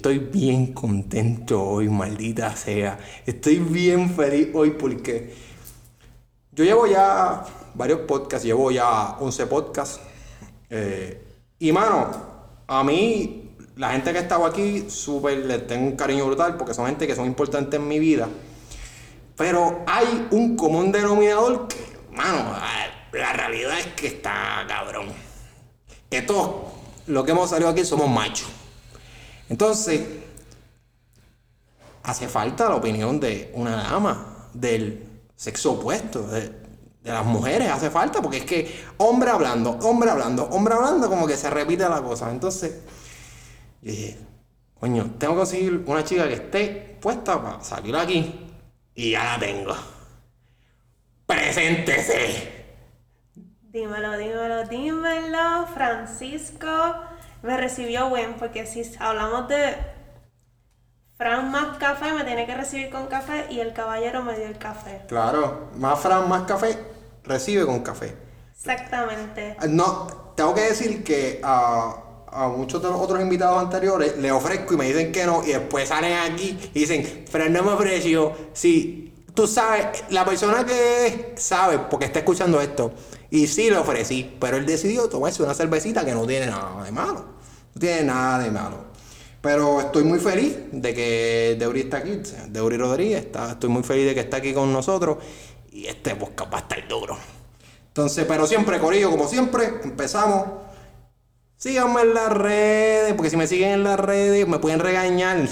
estoy bien contento hoy, maldita sea. Estoy bien feliz hoy porque yo llevo ya varios podcasts, llevo ya 11 podcasts. Eh, y mano, a mí, la gente que ha estado aquí, súper, les tengo un cariño brutal porque son gente que son importantes en mi vida. Pero hay un común denominador que, mano, la realidad es que está cabrón. Que todos los que hemos salido aquí somos machos. Entonces, hace falta la opinión de una dama del sexo opuesto, de, las mujeres, hace falta, porque es que hombre hablando, hombre hablando, hombre hablando, como que se repite la cosa. Entonces, yo dije, coño, tengo que conseguir una chica que esté puesta para salir aquí. Y ya la tengo. Preséntese. Dímelo, dímelo, dímelo, Francisco. Me recibió buen, porque si hablamos de Fran más café, me tiene que recibir con café y el caballero me dio el café. Claro, más Fran más café, recibe con café. Exactamente. No, tengo que decir que a, a muchos de los otros invitados anteriores le ofrezco y me dicen que no, y después salen aquí y dicen, Fran no me ofreció. Sí, tú sabes, la persona que sabe, porque está escuchando esto, y sí le ofrecí, pero él decidió tomarse una cervecita que no tiene nada de malo. No tiene nada de malo. Pero estoy muy feliz de que Deuri está aquí, Deuri Rodríguez, está, estoy muy feliz de que está aquí con nosotros y este podcast va a estar duro. Entonces, pero siempre, Corillo, como siempre, empezamos. Síganme en las redes, porque si me siguen en las redes me pueden regañar.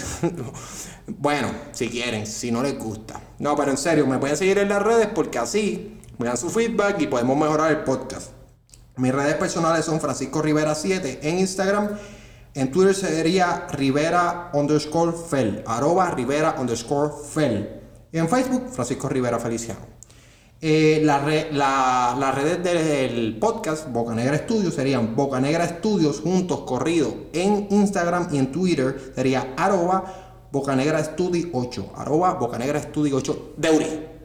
bueno, si quieren, si no les gusta. No, pero en serio, me pueden seguir en las redes porque así me dan su feedback y podemos mejorar el podcast. Mis redes personales son Francisco Rivera 7 en Instagram. En Twitter sería Rivera underscore Fel, arroba Rivera underscore Fel. En Facebook, Francisco Rivera Feliciano. Eh, las redes del podcast Boca Negra Studios serían Boca Negra Studios juntos corrido en Instagram y en Twitter sería arroba Boca Negra Studio 8, arroba Boca Negra Studio 8 Deuri.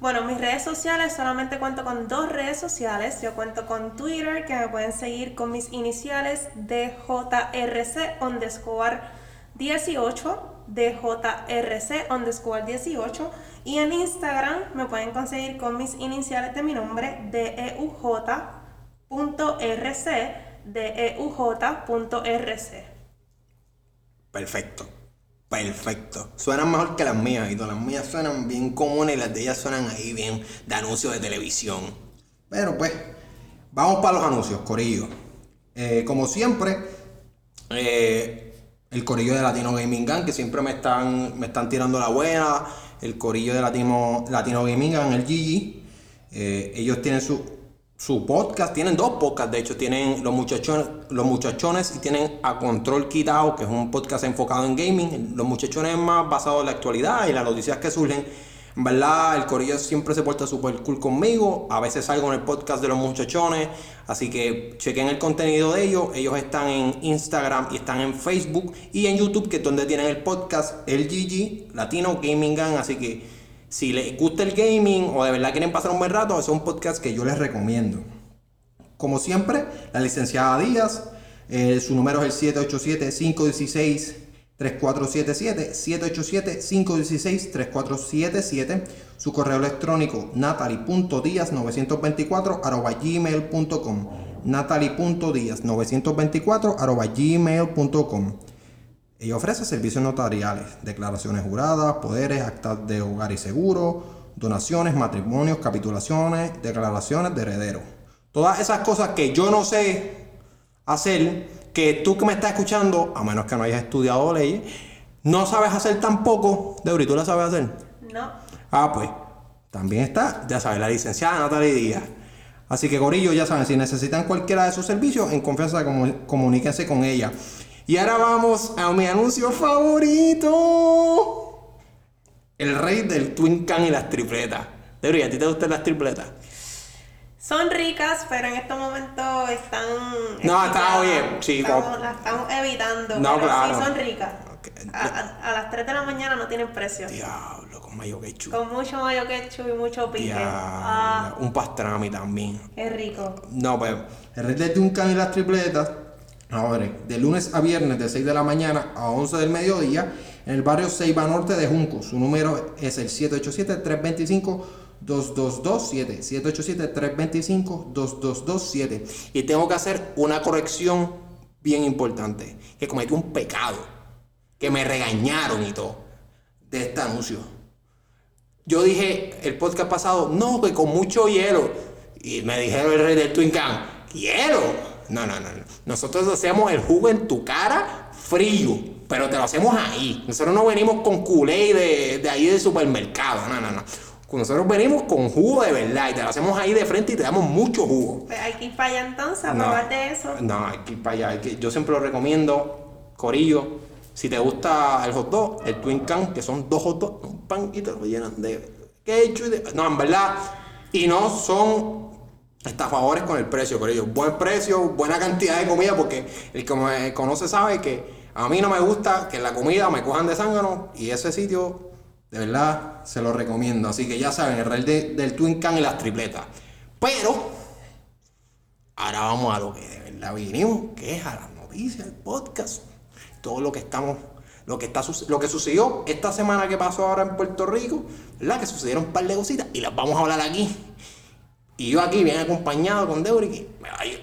Bueno, mis redes sociales solamente cuento con dos redes sociales. Yo cuento con Twitter, que me pueden seguir con mis iniciales DJRC underscore 18, DJRC underscore 18. Y en Instagram me pueden conseguir con mis iniciales de mi nombre, DEUJ.RC, DEUJ.RC. Perfecto. Perfecto. Suenan mejor que las mías y todas las mías suenan bien comunes y las de ellas suenan ahí bien de anuncios de televisión. Pero pues, vamos para los anuncios, Corillo. Eh, como siempre, eh, el Corillo de Latino Gaming Gang, que siempre me están, me están tirando la buena. El Corillo de Latino, Latino Gaming Gang, el Gigi. Eh, ellos tienen su, su podcast, tienen dos podcasts, de hecho, tienen los muchachones, los muchachones y tienen A Control Quitado, que es un podcast enfocado en gaming. Los muchachones es más basado en la actualidad y las noticias que surgen. En verdad, el corillo siempre se porta súper cool conmigo. A veces salgo en el podcast de los muchachones. Así que chequen el contenido de ellos. Ellos están en Instagram y están en Facebook y en YouTube, que es donde tienen el podcast El GG, Latino Gaming Gang. Así que si les gusta el gaming o de verdad quieren pasar un buen rato, es un podcast que yo les recomiendo. Como siempre, la licenciada Díaz, eh, su número es el 787-516-3477, 787-516-3477, su correo electrónico natalie.díaz924 gmail.com natalie.díaz924 gmail.com ella ofrece servicios notariales, declaraciones juradas, poderes, actas de hogar y seguro, donaciones, matrimonios, capitulaciones, declaraciones de heredero. Todas esas cosas que yo no sé hacer, que tú que me estás escuchando, a menos que no hayas estudiado leyes, no sabes hacer tampoco. Deuri, ¿tú la sabes hacer? No. Ah, pues, también está, ya sabes, la licenciada Natalia Díaz. Así que, Gorillo, ya saben, si necesitan cualquiera de sus servicios, en confianza comuníquense con ella. Y ahora vamos a mi anuncio favorito. El rey del Twin Can y las tripletas. Debería, ¿a ti te gustan las tripletas? Son ricas, pero en estos momentos están. No, está bien. Estamos, las estamos evitando. No, pero claro. Sí, son ricas. A, a- a las 3 de la mañana no tienen precio. Diablo, con mayo ketchup. Con mucho mayo ketchup y mucho pique. Diablo, Ah, un pastrami también. qué rico. No, pues, el Red del Duncan y las tripletas, ahora, de lunes a viernes de 6 de la mañana a 11 del mediodía, en el barrio Ceiba Norte de Junco. Su número es el 787-325-2227. 787-325-2227. Y tengo que hacer una corrección bien importante, que cometí un pecado, que me regañaron y todo, de este anuncio. Yo dije el podcast pasado, no, que con mucho hielo. Y me dijeron el rey del Twin Can, ¿hielo? No, no, no, no. Nosotros hacemos el jugo en tu cara frío, pero te lo hacemos ahí. Nosotros no venimos con culé de, de ahí del supermercado, no, no, no. Nosotros venimos con jugo de verdad y te lo hacemos ahí de frente y te damos mucho jugo. Pues hay que ir para allá entonces a No. probar de eso. No, hay que ir para allá. hay que- yo siempre lo recomiendo, Corillo. Si te gusta el hot dog, el Twin Can, que son dos hot dogs, un pan y te lo llenan de ketchup y de... No, en verdad. Y no son estafadores con el precio, Corillo. Buen precio, buena cantidad de comida, porque el que me conoce sabe que a mí no me gusta que la comida me cojan de zángano y ese sitio, de verdad, se lo recomiendo. Así que ya saben, el rey de- del Twin Can y las tripletas. Pero... Ahora vamos a lo que de verdad vinimos, que es a las noticias, el podcast, todo lo que estamos, lo que está lo que sucedió esta semana que pasó ahora en Puerto Rico, ¿verdad? Que sucedieron un par de cositas y las vamos a hablar aquí. Y yo aquí bien acompañado con Deuri, que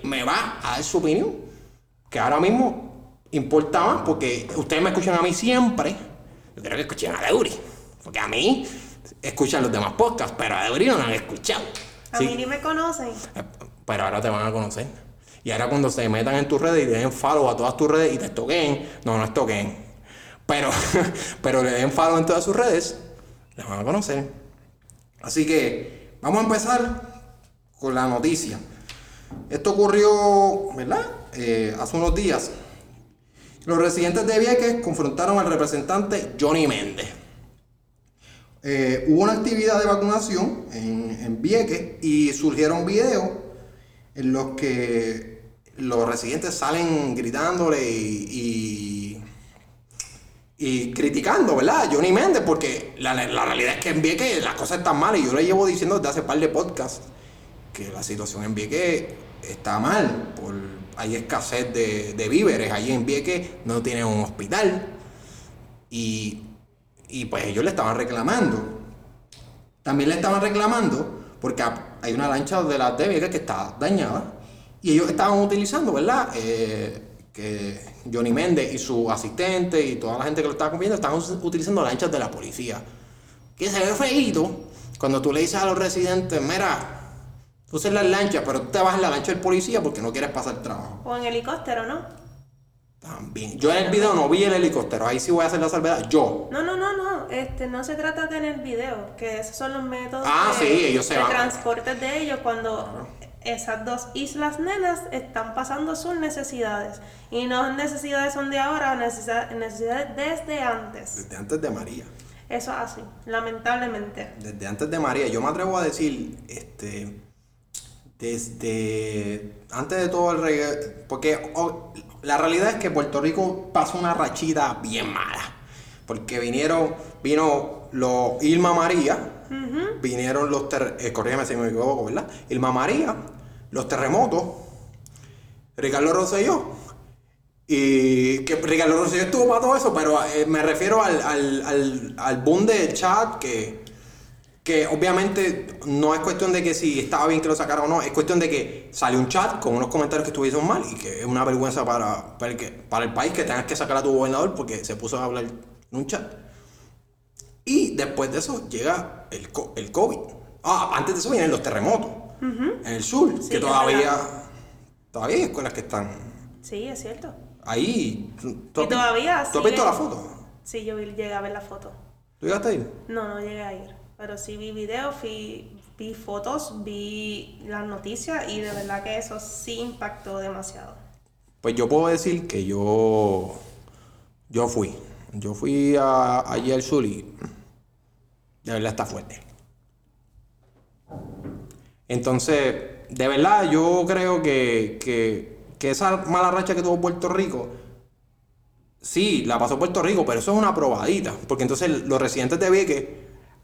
me va, a- dar su opinión, que ahora mismo importa más, porque ustedes me escuchan a mí siempre, yo creo que escuchen a Deuri, porque a mí escuchan los demás podcasts, pero a Deuri no me han escuchado. A Sí. mí ni me conocen. Eh, Pero ahora te van a conocer. Y ahora cuando se metan en tus redes y den follow a todas tus redes y te toquen, no, no toquen. Pero, pero le den follow en todas sus redes, le van a conocer. Así que vamos a empezar con la noticia. Esto ocurrió, ¿verdad? Eh, hace unos días. Los residentes de Vieques confrontaron al representante Johnny Méndez. Eh, hubo una actividad de vacunación en, en Vieques y surgieron videos en los que los residentes salen gritándole y, y, criticando, ¿verdad? Johnny Méndez, porque la, la realidad es que en Vieques las cosas están mal y yo le llevo diciendo desde hace par de podcasts que la situación en Vieques está mal, por, hay escasez de, de víveres, allí en Vieques no tienen un hospital y, y pues ellos le estaban reclamando. También le estaban reclamando porque hay una lancha de las de Vieques que está dañada y ellos estaban utilizando, ¿verdad? Eh, que Johnny Méndez y su asistente y toda la gente que lo estaba acompañando estaban utilizando lanchas de la policía. Que se ve feíto cuando tú le dices a los residentes, mira, tú usas las lanchas, pero tú te vas en la lancha del policía porque no quieres pasar trabajo. O en helicóptero, ¿no? También. Yo en el video no vi el helicóptero, ahí sí voy a hacer la salvedad. Yo. No, no, no, no. Este, no se trata de tener video, que esos son los métodos Ah, de, sí, ellos se de van. transporte de ellos cuando esas dos islas nenas están pasando sus necesidades. Y no necesidades son de ahora, necesidades desde antes. Desde antes de María. Eso es así, lamentablemente. Desde antes de María. Yo me atrevo a decir, este. Desde. Antes de todo el reggae. Porque oh, la realidad es que Puerto Rico pasó una rachita bien mala. Porque vinieron. Vino los Irma María. Vinieron los. Ter eh, corrígeme si me equivoco, ¿verdad? Irma María. Los terremotos. Ricardo Rosselló. Y que Ricardo Rosselló estuvo para todo eso, pero eh, me refiero al, al, al, al boom del chat que, que obviamente no es cuestión de que si estaba bien que lo sacara o no, es cuestión de que salió un chat con unos comentarios que estuviesen mal y que es una vergüenza para, para, el, que, para el país que tengas que sacar a tu gobernador porque se puso a hablar en un chat. Y después de eso llega el, co- el COVID. Ah, antes de eso vienen los terremotos en el sur, Sí, que todavía, todavía hay escuelas que están Sí, es cierto. ahí. ¿Tú- Y todavía ¿Tú has visto la foto? Sí, yo llegué a ver la foto. ¿Tú llegaste a ir? No, no llegué a ir. Pero sí vi videos, vi, vi fotos, vi las noticias y de verdad que eso sí impactó demasiado. Pues yo puedo decir que yo. Yo fui. Yo fui a, allí al sur y. De verdad está fuerte. Entonces, de verdad, yo creo que, que, que esa mala racha que tuvo Puerto Rico sí, la pasó Puerto Rico, pero eso es una probadita. Porque entonces los residentes de Vieques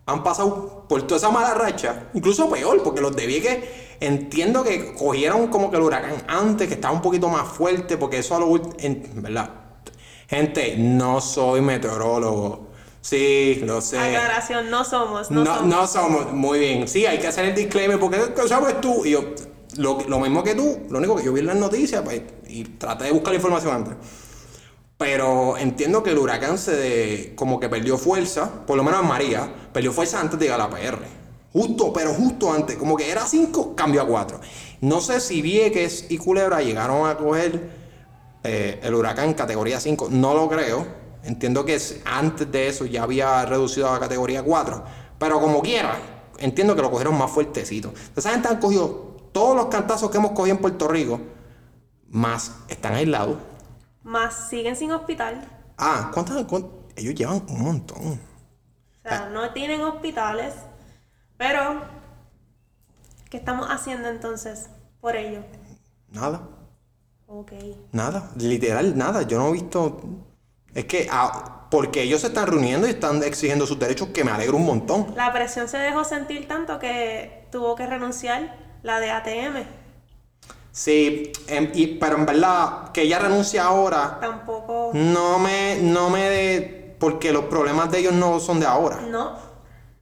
han pasado por toda esa mala racha, incluso peor, porque los de Vieques entiendo que cogieron como que el huracán antes, que estaba un poquito más fuerte, porque eso a lo último, ¿verdad? Gente, no soy meteorólogo. Sí, lo sé. Aclaración, no somos. No, No, somos. no somos, muy bien. Sí, hay que hacer el disclaimer porque ¿qué sabes tú. Y yo, lo, lo mismo que tú, lo único que yo vi en las noticias pues, y traté de buscar la información antes. Pero entiendo que el huracán se como que perdió fuerza, por lo menos en María, perdió fuerza antes de llegar a la PR. Justo, pero justo antes, como que era 5, cambió a 4. No sé si Vieques y Culebra llegaron a coger eh, el huracán categoría 5, no lo creo. Entiendo que es- antes de eso ya había reducido a categoría 4. Pero como quiera, entiendo que lo cogieron más fuertecito. Esa gente han cogido todos los cantazos que hemos cogido en Puerto Rico, más están aislados. Más siguen sin hospital. Ah, ¿cuántas? cuánt- Ellos llevan un montón. O sea, no tienen hospitales. Pero, ¿qué estamos haciendo entonces por ello? Nada, Ok. nada, literal, nada. Yo no he visto. Es que, ah, porque ellos se están reuniendo y están exigiendo sus derechos, que me alegro un montón. La presión se dejó sentir tanto que tuvo que renunciar la de ATM. Sí, em, y- pero en verdad, que ella renuncia ahora, Tampoco. no me, no me de. Porque los problemas de ellos no son de ahora. No.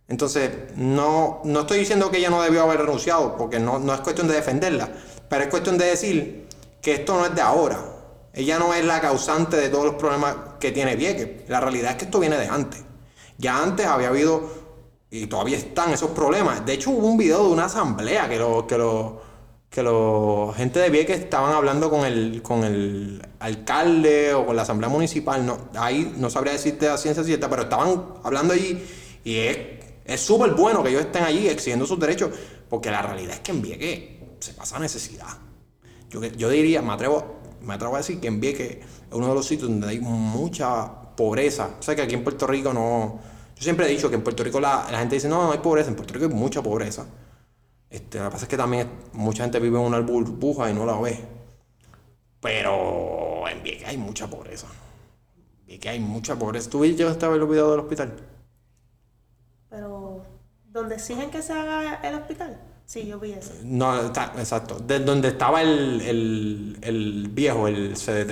Entonces, no, no estoy diciendo que ella no debió haber renunciado, porque no, no es cuestión de defenderla, pero es cuestión de decir que esto no es de ahora. Ella no es la causante de todos los problemas que tiene Vieques. La realidad es que esto viene de antes. Ya antes había habido, y todavía están esos problemas. De hecho, hubo un video de una asamblea que los que lo, que los gente de Vieques estaban hablando con el, con el alcalde o con la asamblea municipal. No, ahí no sabría decirte a ciencia cierta, pero estaban hablando allí y es súper bueno que ellos estén allí exigiendo sus derechos, porque la realidad es que en Vieques se pasa necesidad. Yo, yo diría, me atrevo, me atrevo a decir que en Vieques es uno de los sitios donde hay mucha pobreza. O sea que aquí en Puerto Rico no. Yo siempre he dicho que en Puerto Rico la, la gente dice, no, no hay pobreza. En Puerto Rico hay mucha pobreza. Este, lo que pasa es que también mucha gente vive en una burbuja y no la ve. Pero en Vieques hay mucha pobreza. En Vieques hay mucha pobreza. ¿Tú llegaste a ver los videos del hospital? Pero, ¿dónde exigen que se haga el hospital? Sí, yo vi eso. No, está, exacto. De donde estaba el, el, el viejo, el CDT.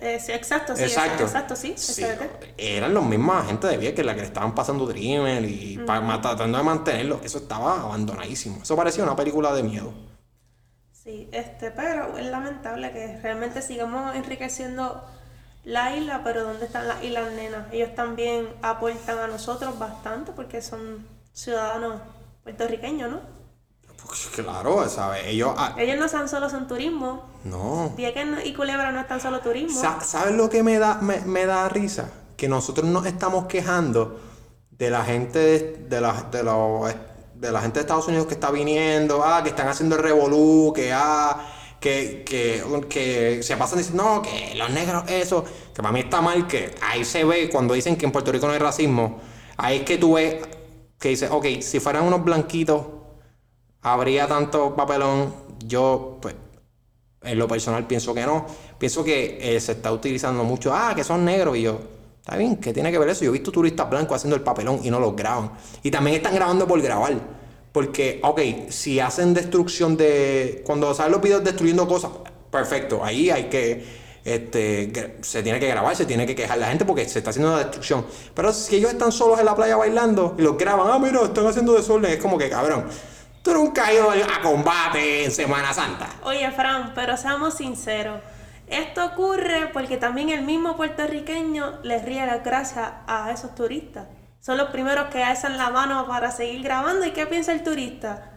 Eh, sí, exacto, sí. Exacto. Exacto, sí. Sí, SBT. eran los mismos agentes de Vieques la que le estaban pasando Dreamer y tratando de mantenerlo. Eso estaba abandonadísimo. Eso parecía una película de miedo. Sí, este, pero es lamentable que realmente sigamos enriqueciendo la isla, pero ¿dónde están las islas nenas? Ellos también aportan a nosotros bastante porque son ciudadanos puertorriqueños, ¿no? Pues claro, ¿sabes? Ellos. ah, Ellos no son solo son turismo. no. Vieques y Culebra no están solo turismo. Sa- ¿Sabes lo que me da, me, me da risa? Que nosotros nos estamos quejando de la gente de, de la, de, los- de la gente de Estados Unidos que está viniendo, ah, que están haciendo el revolú, que ah, que, que, que se pasan diciendo, no, que los negros, eso, que para mí está mal, que ahí se ve cuando dicen que en Puerto Rico no hay racismo, ahí es que tú ves que dice, ok, si fueran unos blanquitos, habría tanto papelón, yo, pues, en lo personal pienso que no. Pienso que eh, se está utilizando mucho, ah, que son negros. Y yo, está bien, ¿qué tiene que ver eso? Yo he visto turistas blancos haciendo el papelón y no los graban. Y también están grabando por grabar. Porque, ok, si hacen destrucción de. Cuando salen los videos destruyendo cosas, perfecto. Ahí hay que. Este, se tiene que grabar, se tiene que quejar la gente porque se está haciendo una destrucción. Pero si ellos están solos en la playa bailando y los graban, ah, mira, están haciendo desorden, es como que cabrón. Tú nunca has ido a combate en Semana Santa. Oye, Fran, pero seamos sinceros. Esto ocurre porque también el mismo puertorriqueño les ríe las gracias a esos turistas. Son los primeros que alzan la mano para seguir grabando. ¿Y qué piensa el turista?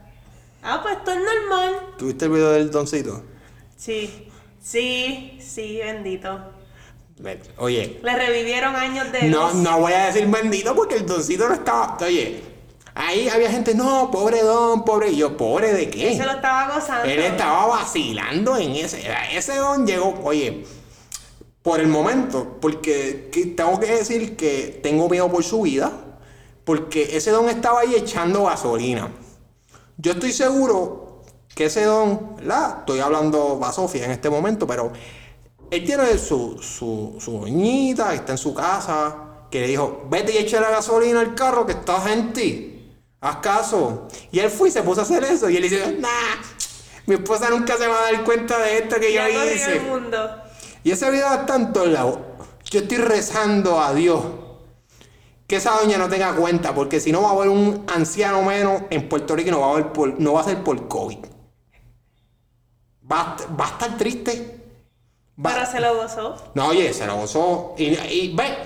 Ah, pues esto es normal. ¿Tuviste el video del doncito? Sí, sí, sí, bendito. Oye, Le revivieron años de no, no voy a decir bendito porque el doncito no estaba. Oye, ahí había gente, no, pobre don, pobre. Y yo, ¿pobre de qué? Él se lo estaba gozando. Él estaba vacilando en ese. Ese don llegó, oye, por el momento, porque que- tengo que decir que tengo miedo por su vida, porque ese don estaba ahí echando gasolina. Yo estoy seguro que ese don, ¿verdad? Estoy hablando a Sofía en este momento, pero él tiene su, su, su doñita, está en su casa, que le dijo, vete y echa la gasolina al carro que está gente. Haz caso. Y él fue y se puso a hacer eso. Y él dice, nah, mi esposa nunca se va a dar cuenta de esto que yo hice. el mundo. Y ese video está en todos lados. Yo estoy rezando a Dios que esa doña no tenga cuenta, porque si no va a haber un anciano menos en Puerto Rico y no va a, haber por- no va a ser por COVID. Va a, va a estar triste. Va- Pero se lo gozó. no, oye, se lo gozó. Y, y ve,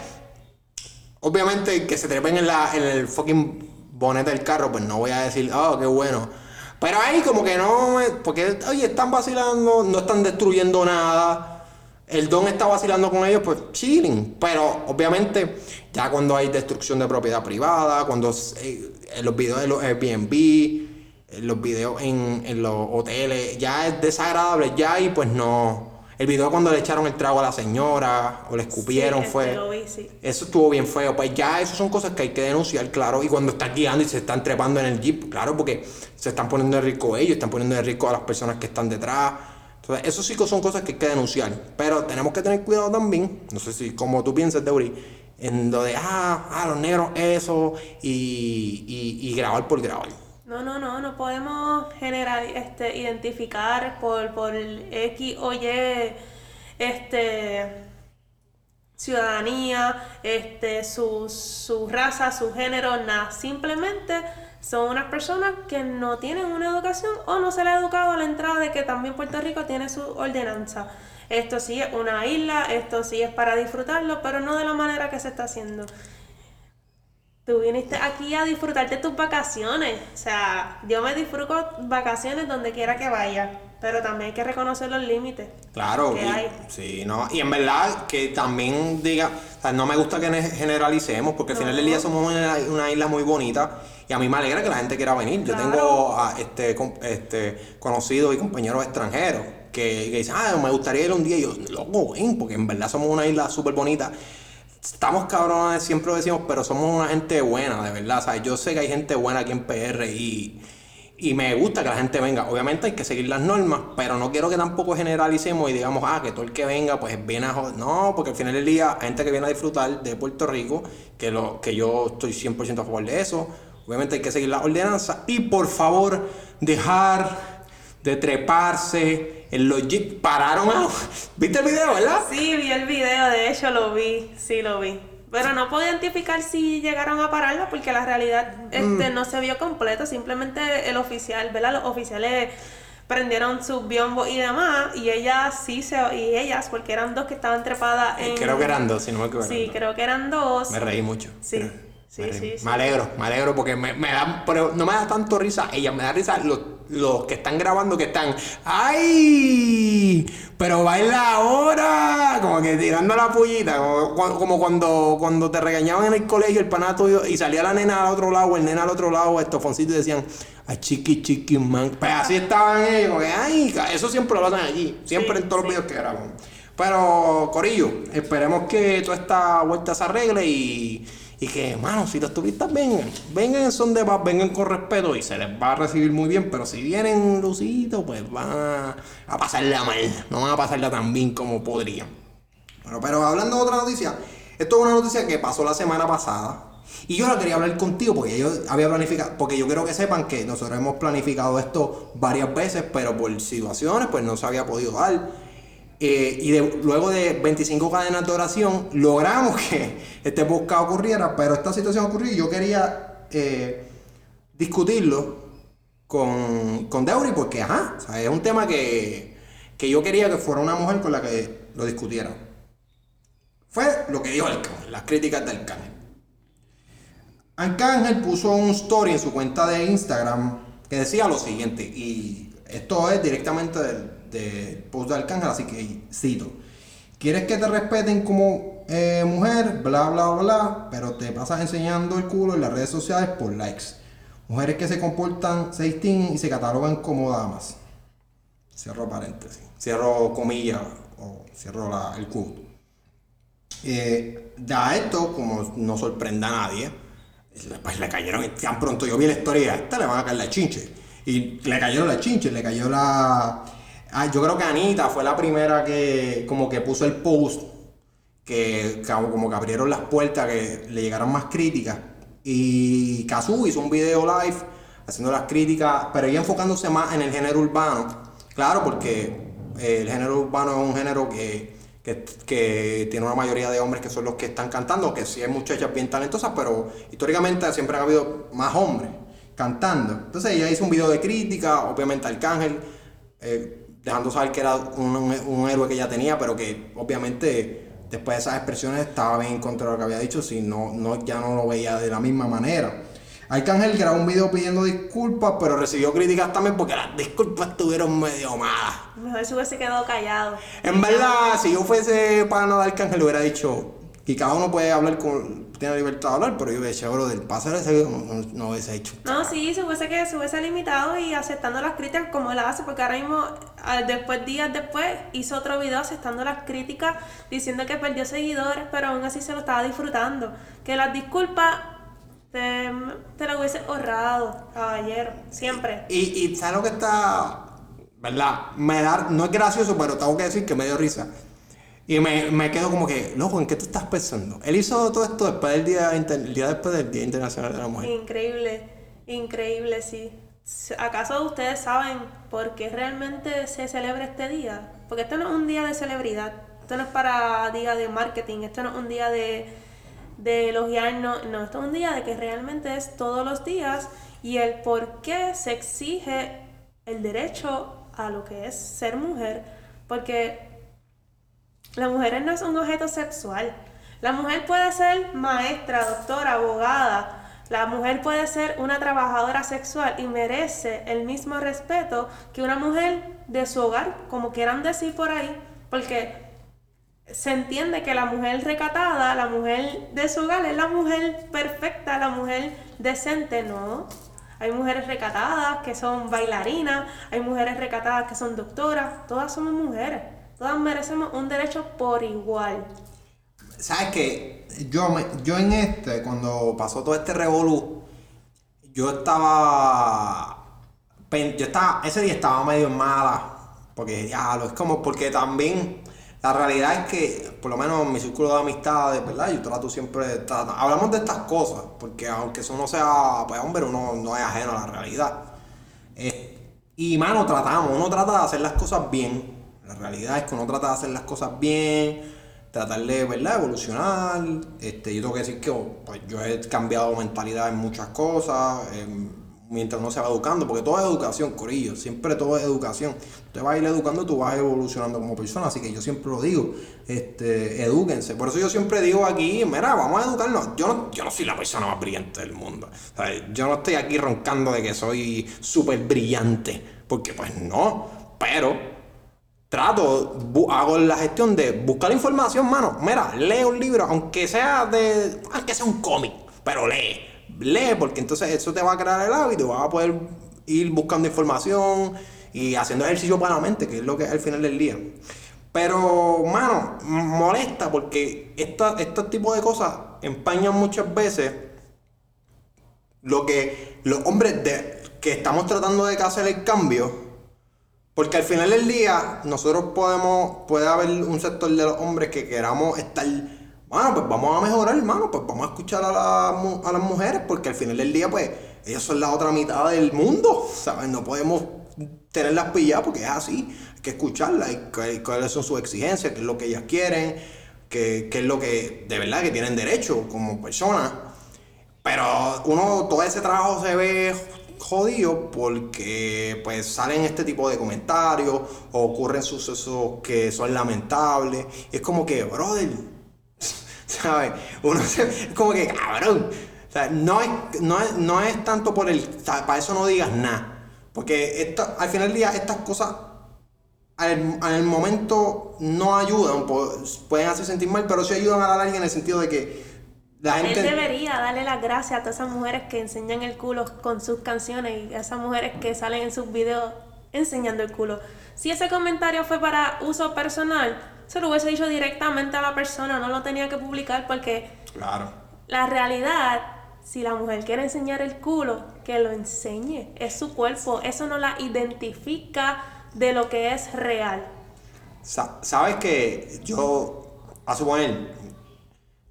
obviamente que se trepen en, la, en el fucking bonete del carro, pues no voy a decir, oh, qué bueno. Pero ahí como que no, porque, oye, están vacilando, no están destruyendo nada. El don está vacilando con ellos, pues chilling. Pero obviamente, ya cuando hay destrucción de propiedad privada, cuando eh, los videos de los Airbnb, en los videos en, en los hoteles, ya es desagradable, ya ahí pues no. El video cuando le echaron el trago a la señora o le escupieron Sí, este, fue. lo vi, sí. Eso estuvo bien feo. Pues ya eso son cosas que hay que denunciar, claro. Y cuando están guiando y se están trepando en el jeep, claro, porque se están poniendo de riesgo ellos, están poniendo de riesgo a las personas que están detrás. Entonces, eso sí que son cosas que hay que denunciar. Pero tenemos que tener cuidado también. No sé si, como tú piensas, Deuri, en lo de, ah, ah, los negros, eso, y, y, y grabar por grabar. No, no, no, no podemos generar, este, identificar por, por X o Y, este, ciudadanía, este, su, su raza, su género, nada. Simplemente son unas personas que no tienen una educación o no se les ha educado a la entrada de que también Puerto Rico tiene su ordenanza. Esto sí es una isla, esto sí es para disfrutarlo, pero no de la manera que se está haciendo. Tú viniste aquí a disfrutarte tus vacaciones. O sea, yo me disfruto vacaciones donde quiera que vaya. Pero también hay que reconocer los límites. Claro, que y, hay. sí, no, y en verdad que también diga, o sea, no me gusta que ne- generalicemos, porque al final del día somos una, una isla muy bonita y a mí me alegra que la gente quiera venir. Yo Claro. tengo a, este, este, conocidos y compañeros extranjeros que, que dicen, ah, me gustaría ir un día y yo, loco, ven, porque en verdad somos una isla súper bonita. Estamos cabrones, siempre lo decimos, pero somos una gente buena, de verdad. O yo sé que hay gente buena aquí en PR y, y me gusta que la gente venga. Obviamente hay que seguir las normas, pero no quiero que tampoco generalicemos y digamos, ah, que todo el que venga, pues viene a joder. No, porque al final del día hay gente que viene a disfrutar de Puerto Rico, que, lo, que yo estoy 100% a favor de eso. Obviamente hay que seguir las ordenanzas y por favor dejar de treparse en los jeeps. Pararon a... ¿Viste el video, verdad? Sí, vi el video, de hecho lo vi, sí lo vi. Pero no puedo identificar si llegaron a pararla porque la realidad este, no se vio completo. Simplemente el oficial, ¿verdad? Los oficiales prendieron sus biombos y demás. Y ellas sí se. Y ellas, porque eran dos que estaban trepadas en. Creo que eran dos, si no me equivoco. Sí, creo que eran dos. Me reí mucho. Sí, sí, me sí. Me alegro, me alegro porque me, me da, pero no me da tanto risa ella, me da risa los, los que están grabando que están, ¡ay! Pero baila ahora, como que tirando la pullita, como, cu- como cuando, cuando te regañaban en el colegio el panato y salía la nena al otro lado, el nena al otro lado, estofoncito y decían, ¡ay, chiqui, chiqui, man! Pues así estaban ellos, como que, ¡ay! Eso siempre lo hacen allí, siempre Sí, en todos los videos que graban. Pero, Corillo, esperemos que toda esta vuelta se arregle y, y que, mano, si los turistas vengan, vengan en son de paz, vengan con respeto y se les va a recibir muy bien. Pero si vienen lucitos, pues van a, pasarla mal, no van a pasarla tan bien como podrían. Bueno, pero hablando de otra noticia, esto es una noticia que pasó la semana pasada. Y yo la quería hablar contigo porque yo había planificado, porque yo quiero que sepan que nosotros hemos planificado esto varias veces, pero por situaciones pues no se había podido dar. Eh, y luego de 25 cadenas de oración logramos que este podcast ocurriera, pero esta situación ocurrió y yo quería eh, discutirlo con, con Deuri porque, ajá, es un tema que, que yo quería que fuera una mujer con la que lo discutiera. Fue lo que dijo Arcángel, las críticas de Arcángel. Arcángel puso un story en su cuenta de Instagram que decía lo siguiente, y esto es directamente del, post de Arcángel, así que cito. ¿Quieres que te respeten como eh, mujer? Bla, bla, bla, pero te pasas enseñando el culo en las redes sociales por likes. Mujeres que se comportan, se distinguen y se catalogan como damas. Cierro paréntesis. Cierro comillas o cierro el quote. Eh, ya esto, como no sorprenda a nadie, pues le cayeron, tan pronto yo vi la historia, esta le van a caer la chinche. Y le cayeron la chinche, le cayó la... Ah, yo creo que Anita fue la primera que como que puso el post, que como, que abrieron las puertas, que le llegaron más críticas. Y Kazu hizo un video live haciendo las críticas, pero ella enfocándose más en el género urbano. Claro, porque eh, el género urbano es un género que, que, tiene una mayoría de hombres que son los que están cantando, que sí hay muchachas bien talentosas, pero históricamente siempre ha habido más hombres cantando. Entonces ella hizo un video de crítica, obviamente Arcángel, eh, dejando saber que era un, un, héroe que ella tenía, pero que obviamente después de esas expresiones estaba bien en contra de lo que había dicho, si no, no, ya no lo veía de la misma manera. Arcángel grabó un video pidiendo disculpas, pero recibió críticas también porque las disculpas estuvieron medio malas. Mejor se hubiese quedado callado. En verdad, si yo fuese pana de Arcángel, hubiera dicho, y cada uno puede hablar con, tiene libertad de hablar, pero yo decía, bro, del pasar ese video no, no, no hubiese hecho. No, sí, se hubiese, que, se hubiese limitado y aceptando las críticas como él hace, porque ahora mismo, después, días después, hizo otro video aceptando las críticas, diciendo que perdió seguidores, pero aún así se lo estaba disfrutando. Que las disculpas te, te lo hubiese ahorrado, caballero, siempre. Y, y ¿sabes lo que está, verdad? Me da, no es gracioso, pero tengo que decir que me dio risa y me, me, quedo como que, loco, ¿en qué tú estás pensando? Él hizo todo esto después del día, el día después del Día Internacional de la Mujer. Increíble, increíble, sí. ¿Acaso ustedes saben por qué realmente se celebra este día? Porque esto no es un día de celebridad, esto no es para día de marketing, esto no es un día de, de elogiarnos, no, esto es un día de que realmente es todos los días y el por qué se exige el derecho a lo que es ser mujer, porque la mujer no es un objeto sexual. La mujer puede ser maestra, doctora, abogada. La mujer puede ser una trabajadora sexual y merece el mismo respeto que una mujer de su hogar, como quieran decir por ahí, porque se entiende que la mujer recatada, la mujer de su hogar es la mujer perfecta, la mujer decente, no. Hay mujeres recatadas que son bailarinas, hay mujeres recatadas que son doctoras, todas somos mujeres. Todas merecemos un derecho por igual. ¿Sabes qué? Yo, yo en este, cuando pasó todo este revolú, yo estaba. Yo estaba. Ese día estaba medio mala. Porque ya lo es como. Porque también. La realidad es que, por lo menos en mi círculo de amistades, ¿verdad? Yo trato siempre. hablamos de estas cosas. Porque aunque eso no sea. Pues hombre, uno no es ajeno a la realidad. Eh, y mano, tratamos. Uno trata de hacer las cosas bien la realidad es que uno trata de hacer las cosas bien, tratar de, ¿verdad?, evolucionar. Este, yo tengo que decir que oh, pues, yo he cambiado mentalidad en muchas cosas, mientras uno se va educando, porque todo es educación, Corillo, siempre todo es educación. Te vas a ir educando, tú vas evolucionando como persona, así que yo siempre lo digo, este, edúquense. Por eso yo siempre digo aquí, mira, vamos a educarnos. Yo no, yo no soy la persona más brillante del mundo. yo no estoy aquí roncando de que soy súper brillante, porque pues no, pero trato, hago la gestión de buscar la información, mano. Mira, lee un libro, aunque sea de. aunque sea un cómic, pero lee. Lee, porque entonces eso te va a crear el hábito, vas a poder ir buscando información y haciendo ejercicio para la mente, que es lo que es al final del día. Pero, mano, molesta porque esta, estos tipos de cosas empañan muchas veces lo que los hombres de, que estamos tratando de hacer el cambio porque al final del día, nosotros podemos, puede haber un sector de los hombres que queramos estar, bueno, pues vamos a mejorar, hermano, pues vamos a escuchar a, a las mujeres, porque al final del día, pues, ellas son la otra mitad del mundo, ¿sabes? No podemos tenerlas pilladas porque es así, hay que escucharlas, y cuáles son sus exigencias, qué es lo que ellas quieren, qué, qué es lo que de verdad que tienen derecho como personas. Pero uno, todo ese trabajo se ve jodido porque pues salen este tipo de comentarios o ocurren sucesos que son lamentables. Es como que, brother, ¿sabes? Uno es como que, cabrón. No es, no es, no es tanto por el... Para eso no digas nada. Porque esta, al final del día estas cosas al, al momento no ayudan, pueden hacer sentir mal, pero sí ayudan a la larga en el sentido de que él debería darle las gracias a todas esas mujeres que enseñan el culo con sus canciones y a esas mujeres que salen en sus videos enseñando el culo. Si ese comentario fue para uso personal, se lo hubiese dicho directamente a la persona, no lo tenía que publicar porque claro. la realidad, si la mujer quiere enseñar el culo, que lo enseñe, es su cuerpo, eso no la identifica, de lo que es real. Sa- Sabes que yo, a suponer,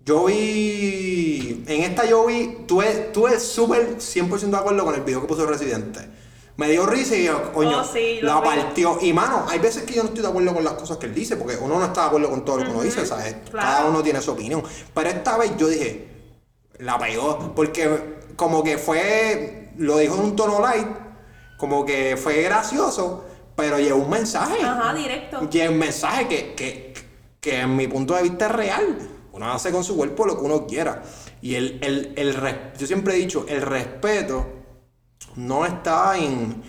yo vi, en esta yo vi, tuve, tuve súper 100% de acuerdo con el video que puso Residente. Me dio risa y yo, coño, Oh, sí, la vi. partió. Y mano, hay veces que yo no estoy de acuerdo con las cosas que él dice, porque uno no está de acuerdo con todo lo que uno dice, ¿sabes? claro. Cada uno tiene su opinión. Pero esta vez yo dije, la pegó, porque como que fue, lo dijo en un tono light, como que fue gracioso, pero llevó un mensaje. Ajá, directo. Y el mensaje que, que, que en mi punto de vista es real. Uno hace con su cuerpo lo que uno quiera. Y el, el, el yo siempre he dicho, el respeto no está en,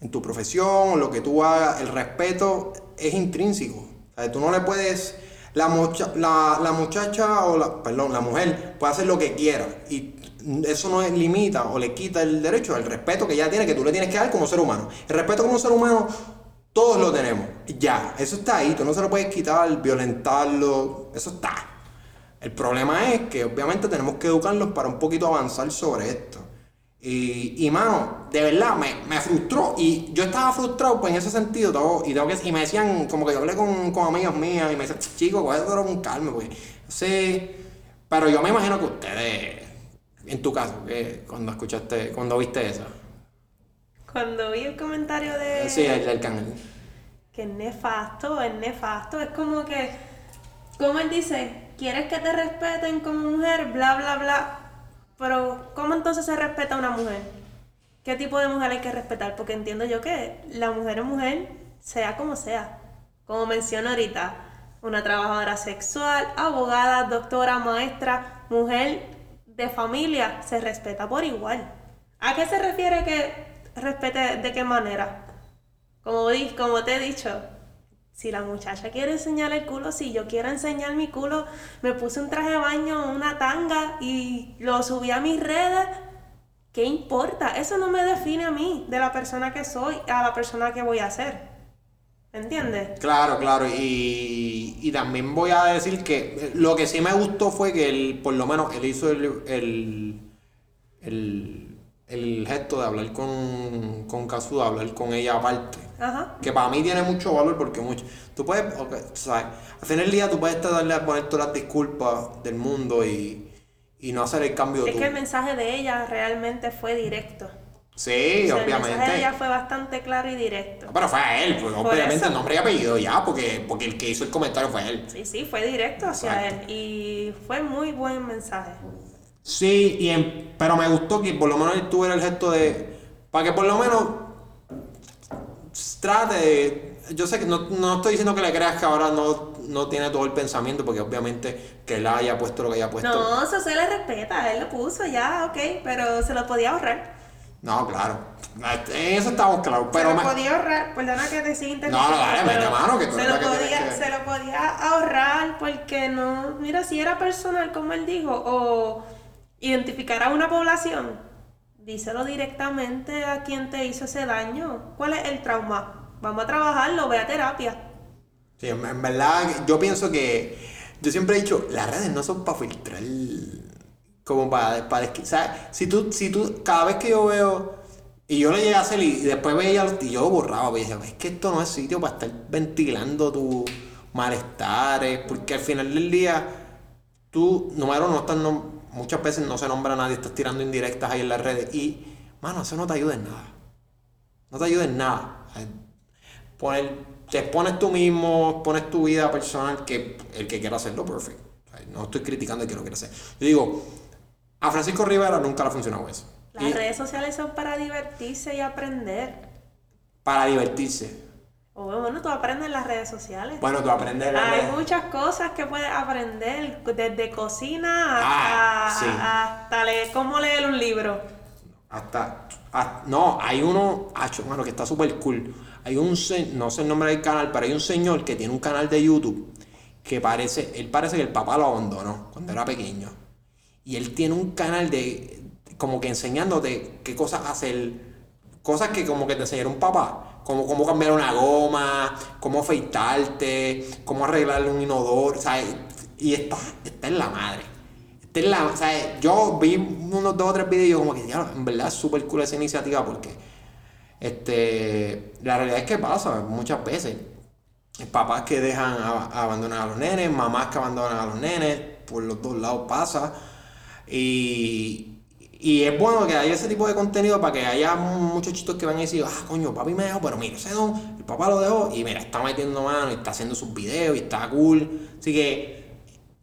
en tu profesión lo que tú hagas. El respeto es intrínseco. O tú no le puedes... La, mucha- la, la muchacha o perdón, la mujer puede hacer lo que quiera. Y eso no limita o le quita el derecho, el respeto que ella tiene, que tú le tienes que dar como ser humano. El respeto como ser humano todos lo tenemos. Ya, eso está ahí. Tú no se lo puedes quitar, violentarlo. Eso está. El problema es que obviamente tenemos que educarlos para un poquito avanzar sobre esto. Y, y mano, de verdad, me, me frustró. Y yo estaba frustrado pues, en ese sentido. todo, y, tengo que, y me decían, como que yo hablé con, con amigas mías y me decían, chico, cógetelo con calma, pues. Sí. Pero yo me imagino que ustedes, en tu caso, que cuando escuchaste, cuando viste eso. Cuando vi el comentario de Sí, el del canal. que es nefasto, es nefasto, es como que, como él dice, quieres que te respeten como mujer, bla, bla, bla, pero ¿cómo entonces se respeta a una mujer? ¿Qué tipo de mujer hay que respetar? Porque entiendo yo que la mujer es mujer, sea como sea. Como menciono ahorita, una trabajadora sexual, abogada, doctora, maestra, mujer de familia, se respeta por igual. ¿A qué se refiere que respete de qué manera? Como, como te he dicho, si la muchacha quiere enseñar el culo, si yo quiero enseñar mi culo, me puse un traje de baño, una tanga y lo subí a mis redes, ¿qué importa? Eso no me define a mí, de la persona que soy, a la persona que voy a ser. ¿Entiendes? Claro, claro, y, y también voy a decir que lo que sí me gustó fue que él, por lo menos, él hizo el, el, el, el gesto de hablar con, con Kazu, de hablar con ella aparte. Ajá. Que para mí tiene mucho valor porque mucho. Tú puedes, ok, ¿sabes? Al final del día tú puedes tratarle a poner todas las disculpas del mundo y, y no hacer el cambio Es tú. que el mensaje de ella realmente fue directo. Sí, O sea, El mensaje de obviamente. ella fue bastante claro y directo. No, pero fue a él, pues, obviamente eso. nombre y apellido ya, porque, porque el que hizo el comentario fue él. Sí, sí, fue directo hacia Exacto. él. Y fue muy buen mensaje. Sí, y en- pero me gustó que por lo menos él tuviera el gesto de. Para que por lo menos trate de. Yo sé que no, no estoy diciendo que le creas que ahora no, no tiene todo el pensamiento, porque obviamente que él haya puesto lo que haya puesto. No, eso se le respeta, él lo puso ya, ok, pero se lo podía ahorrar. No, claro. En eso estamos claros. Pero se lo me- podía ahorrar, perdona que te siga No, no, dale, mete mano, que tú se lo, podía, que- se lo podía ahorrar porque no, mira, si era personal, como él dijo, o identificar a una población, díselo directamente a quien te hizo ese daño. ¿Cuál es el trauma? Vamos a trabajarlo, ve a terapia. Sí, en, verdad, yo pienso que. Yo siempre he dicho, las redes no son para filtrar. Como para. para o si tú, si tú. Cada vez que yo veo. Y yo lo llegué a hacer y, y después veía. Y yo lo borraba. pues, decía, es que esto no es sitio para estar ventilando tus malestares. Porque al final del día. Tú, número no estás. Muchas veces no se nombra a nadie. Estás tirando indirectas ahí en las redes. Y. Mano, eso no te ayuda en nada. No te ayuda en nada. O sea, poner, te expones tú mismo, pones tu vida personal, que el que quiera hacerlo, perfecto. O sea, no estoy criticando el que lo quiera hacer. Yo digo, a Francisco Rivera nunca le ha funcionado eso. Las Y redes sociales son para divertirse y aprender. para divertirse. O bueno, tú aprendes en las redes sociales. Bueno, tú aprendes las Hay redes. muchas cosas que puedes aprender, desde cocina hasta, Ah, sí. hasta leer, cómo leer un libro. Hasta, hasta- no, hay uno, acho, mano, que está súper cool. Hay un, no sé el nombre del canal, pero hay un señor que tiene un canal de YouTube que parece, él parece que el papá lo abandonó cuando era pequeño. Y él tiene un canal de, como que enseñándote qué cosas hacer, cosas que como que te enseñaron un papá, como cómo cambiar una goma, cómo afeitarte, cómo arreglar un inodoro, ¿sabes? Y está, está en la madre. Está en la, sea, yo vi unos dos o tres videos como que, ya, en verdad es súper cool esa iniciativa porque Este, la realidad es que pasa muchas veces. Papás que dejan abandonar a los nenes, mamás que abandonan a los nenes, por los dos lados pasa. Y, y es bueno que haya ese tipo de contenido para que haya muchos que van a decir, ah, coño, papi me dejó, pero mira, ese don, el papá lo dejó y mira, está metiendo mano y está haciendo sus videos y está cool. Así que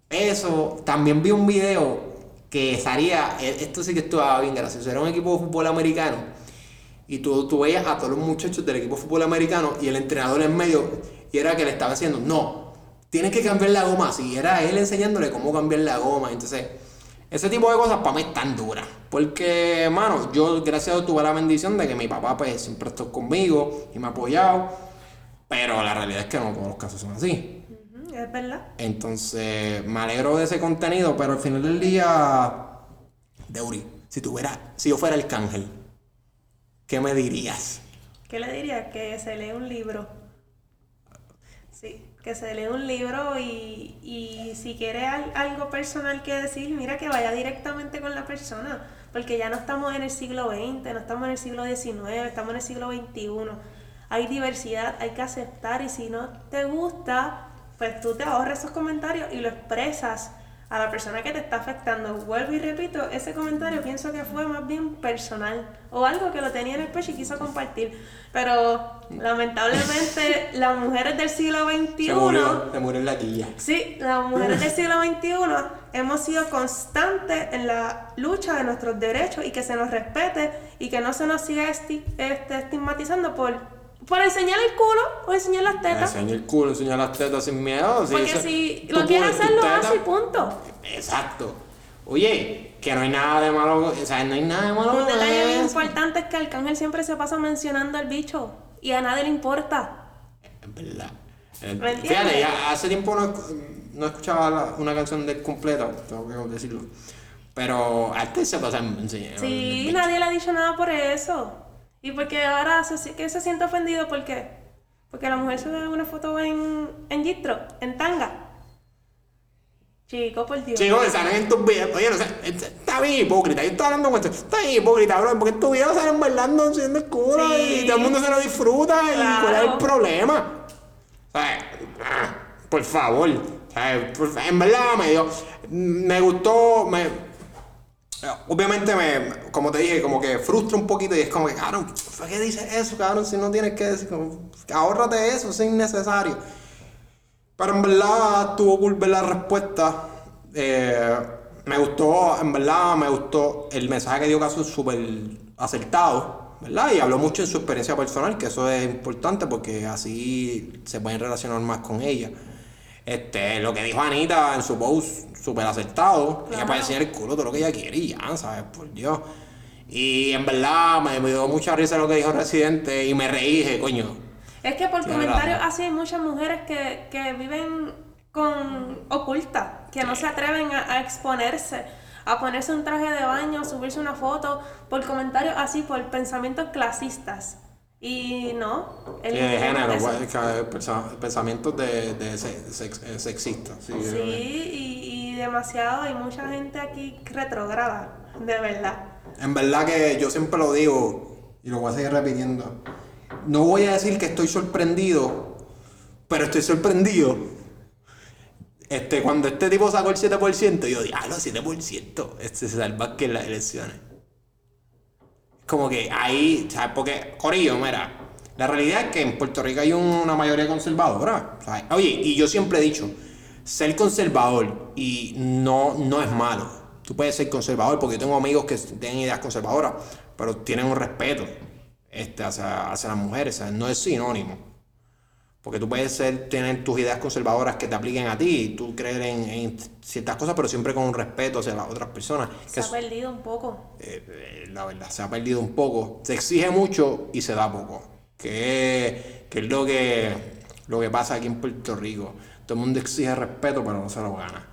eso, también vi un video que salía, e- esto sí que estaba bien gracioso, era un equipo de fútbol americano y tú, tú veías a todos los muchachos del equipo de fútbol americano y el entrenador en medio y era que le estaba diciendo, no, tienes que cambiar la goma así, era él enseñándole cómo cambiar la goma, entonces ese tipo de cosas para mí están duras, porque hermano, yo gracias a Dios tuve la bendición de que mi papá pues siempre estuvo conmigo y me ha apoyado, pero la realidad es que no todos los casos son así. Es verdad. Entonces, me alegro de ese contenido, pero al final del día, Deuri, si tuviera, si yo fuera el cángel, ¿qué me dirías? ¿Qué le diría? Que se lee un libro. Sí, que se lee un libro y, y si quiere al- algo personal que decir, mira que vaya directamente con la persona. Porque ya no estamos en el siglo XX, no estamos en el siglo XIX, estamos en el siglo XXI. Hay diversidad, hay que aceptar y si no te gusta, pues tú te ahorras esos comentarios y lo expresas a la persona que te está afectando. Vuelvo y repito, ese comentario pienso que fue más bien personal o algo que lo tenía en el pecho y quiso compartir. Pero lamentablemente las mujeres del siglo XXI, Se murió, se murió en la sí, las mujeres del siglo XXI hemos sido constantes en la lucha de nuestros derechos y que se nos respete y que no se nos siga este, estigmatizando por, por enseñar el culo o enseñar las tetas. Enseña el culo, enseña las tetas sin miedo. Porque si tú lo quieres hacer, lo haces y punto. Exacto. Oye, que no hay nada de malo, o sea, no hay nada de malo. Un detalle bien importante es que Arcángel siempre se pasa mencionando al bicho y a nadie le importa. Es verdad. Eh. Fíjate, ya hace tiempo no, no escuchaba la- una canción del completa, tengo que decirlo. Pero antes se pasa enseñando. Sí, nadie le ha dicho nada por eso. Y porque ahora se, que se siente ofendido, ¿por qué? Porque la mujer sube una foto en, en Gistro, en tanga. Chico, por Dios. Chicos, que salen en tus videos. Oye, no sé, está bien hipócrita. Yo estoy hablando con esto. Está bien hipócrita, bro. Porque en tus videos salen bailando, haciendo el culo Sí. y todo el mundo se lo disfruta. ¿Y cuál es el problema? O sea, ah, por favor. O sea, en verdad me dio. Me gustó. Me, obviamente, me, como te dije, como que frustra un poquito y es como que, cabrón, ¿por qué dices eso, cabrón? Si no tienes que decir, como, ahórrate eso, es innecesario. Pero en verdad tuvo cool ver la respuesta. Eh, me gustó, en verdad me gustó el mensaje que dio Caso súper acertado, ¿verdad? Y habló mucho en su experiencia personal, que eso es importante porque así se pueden relacionar más con ella. Este, lo que dijo Anita en su post, súper acertado. Ella Claro. puede enseñar el culo todo lo que ella quiere y ya, ¿sabes? Por Dios. Y en verdad me, me dio mucha risa lo que dijo Residente y me reí, dije, coño, Es que por comentarios así hay muchas mujeres que, que viven con ocultas, que no se atreven a, a exponerse, a ponerse un traje de baño, a subirse una foto, por comentarios así, por pensamientos clasistas. Y no, Sí, el de género, pensamientos de, de se- sex- eh, sexistas. Sí, Sí, y, y demasiado, hay mucha gente aquí retrograda, de verdad. En verdad que yo siempre lo digo y lo voy a seguir repitiendo. No voy a decir que estoy sorprendido, pero estoy sorprendido. Este, cuando este tipo sacó el 7%, yo dije, ah, no, 7%, este se salva que en las elecciones. Como que ahí, ¿sabes? Porque, Corillo, mira, la realidad es que en Puerto Rico hay una mayoría conservadora. ¿sabes? Oye, y yo siempre he dicho, ser conservador y no, no es malo. Tú puedes ser conservador porque yo tengo amigos que tienen ideas conservadoras, pero tienen un respeto este, hacia, hacia las mujeres, ¿sabes? no es sinónimo. Porque tú puedes ser, tener tus ideas conservadoras que te apliquen a ti y tú creer en, en ciertas cosas, pero siempre con un respeto hacia las otras personas. Se Que ha es- perdido un poco. eh, eh, la verdad, se ha perdido un poco. Se exige mucho y se da poco. Que, que es lo que, lo que pasa aquí en Puerto Rico. Todo el mundo exige respeto, pero no se lo gana.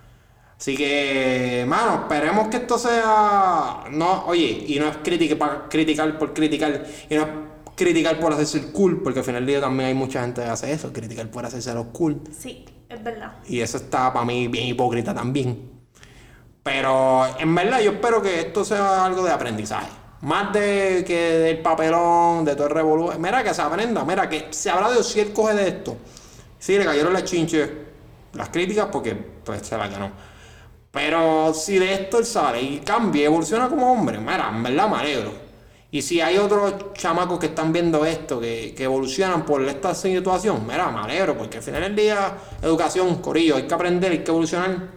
Así que, mano, esperemos que esto sea. No, oye, y no es crítica para criticar por criticar. Y no es criticar por hacerse el cool, porque al final del día también hay mucha gente que hace eso, criticar por hacerse los cool. Sí, es verdad. Y eso está para mí bien hipócrita también. Pero en verdad yo espero que esto sea algo de aprendizaje. Más de que del papelón, de todo el revolú. Mira que se aprenda, mira que se habla de si él coge de esto. Sí, le cayeron las chinches, las críticas, porque pues se la ganó. Pero si de esto él sale y cambia, evoluciona como hombre, mira, en verdad me alegro. Y si hay otros chamacos que están viendo esto, que, que evolucionan por esta situación, mira, me alegro, porque al final del día, educación, corillo, hay que aprender, hay que evolucionar.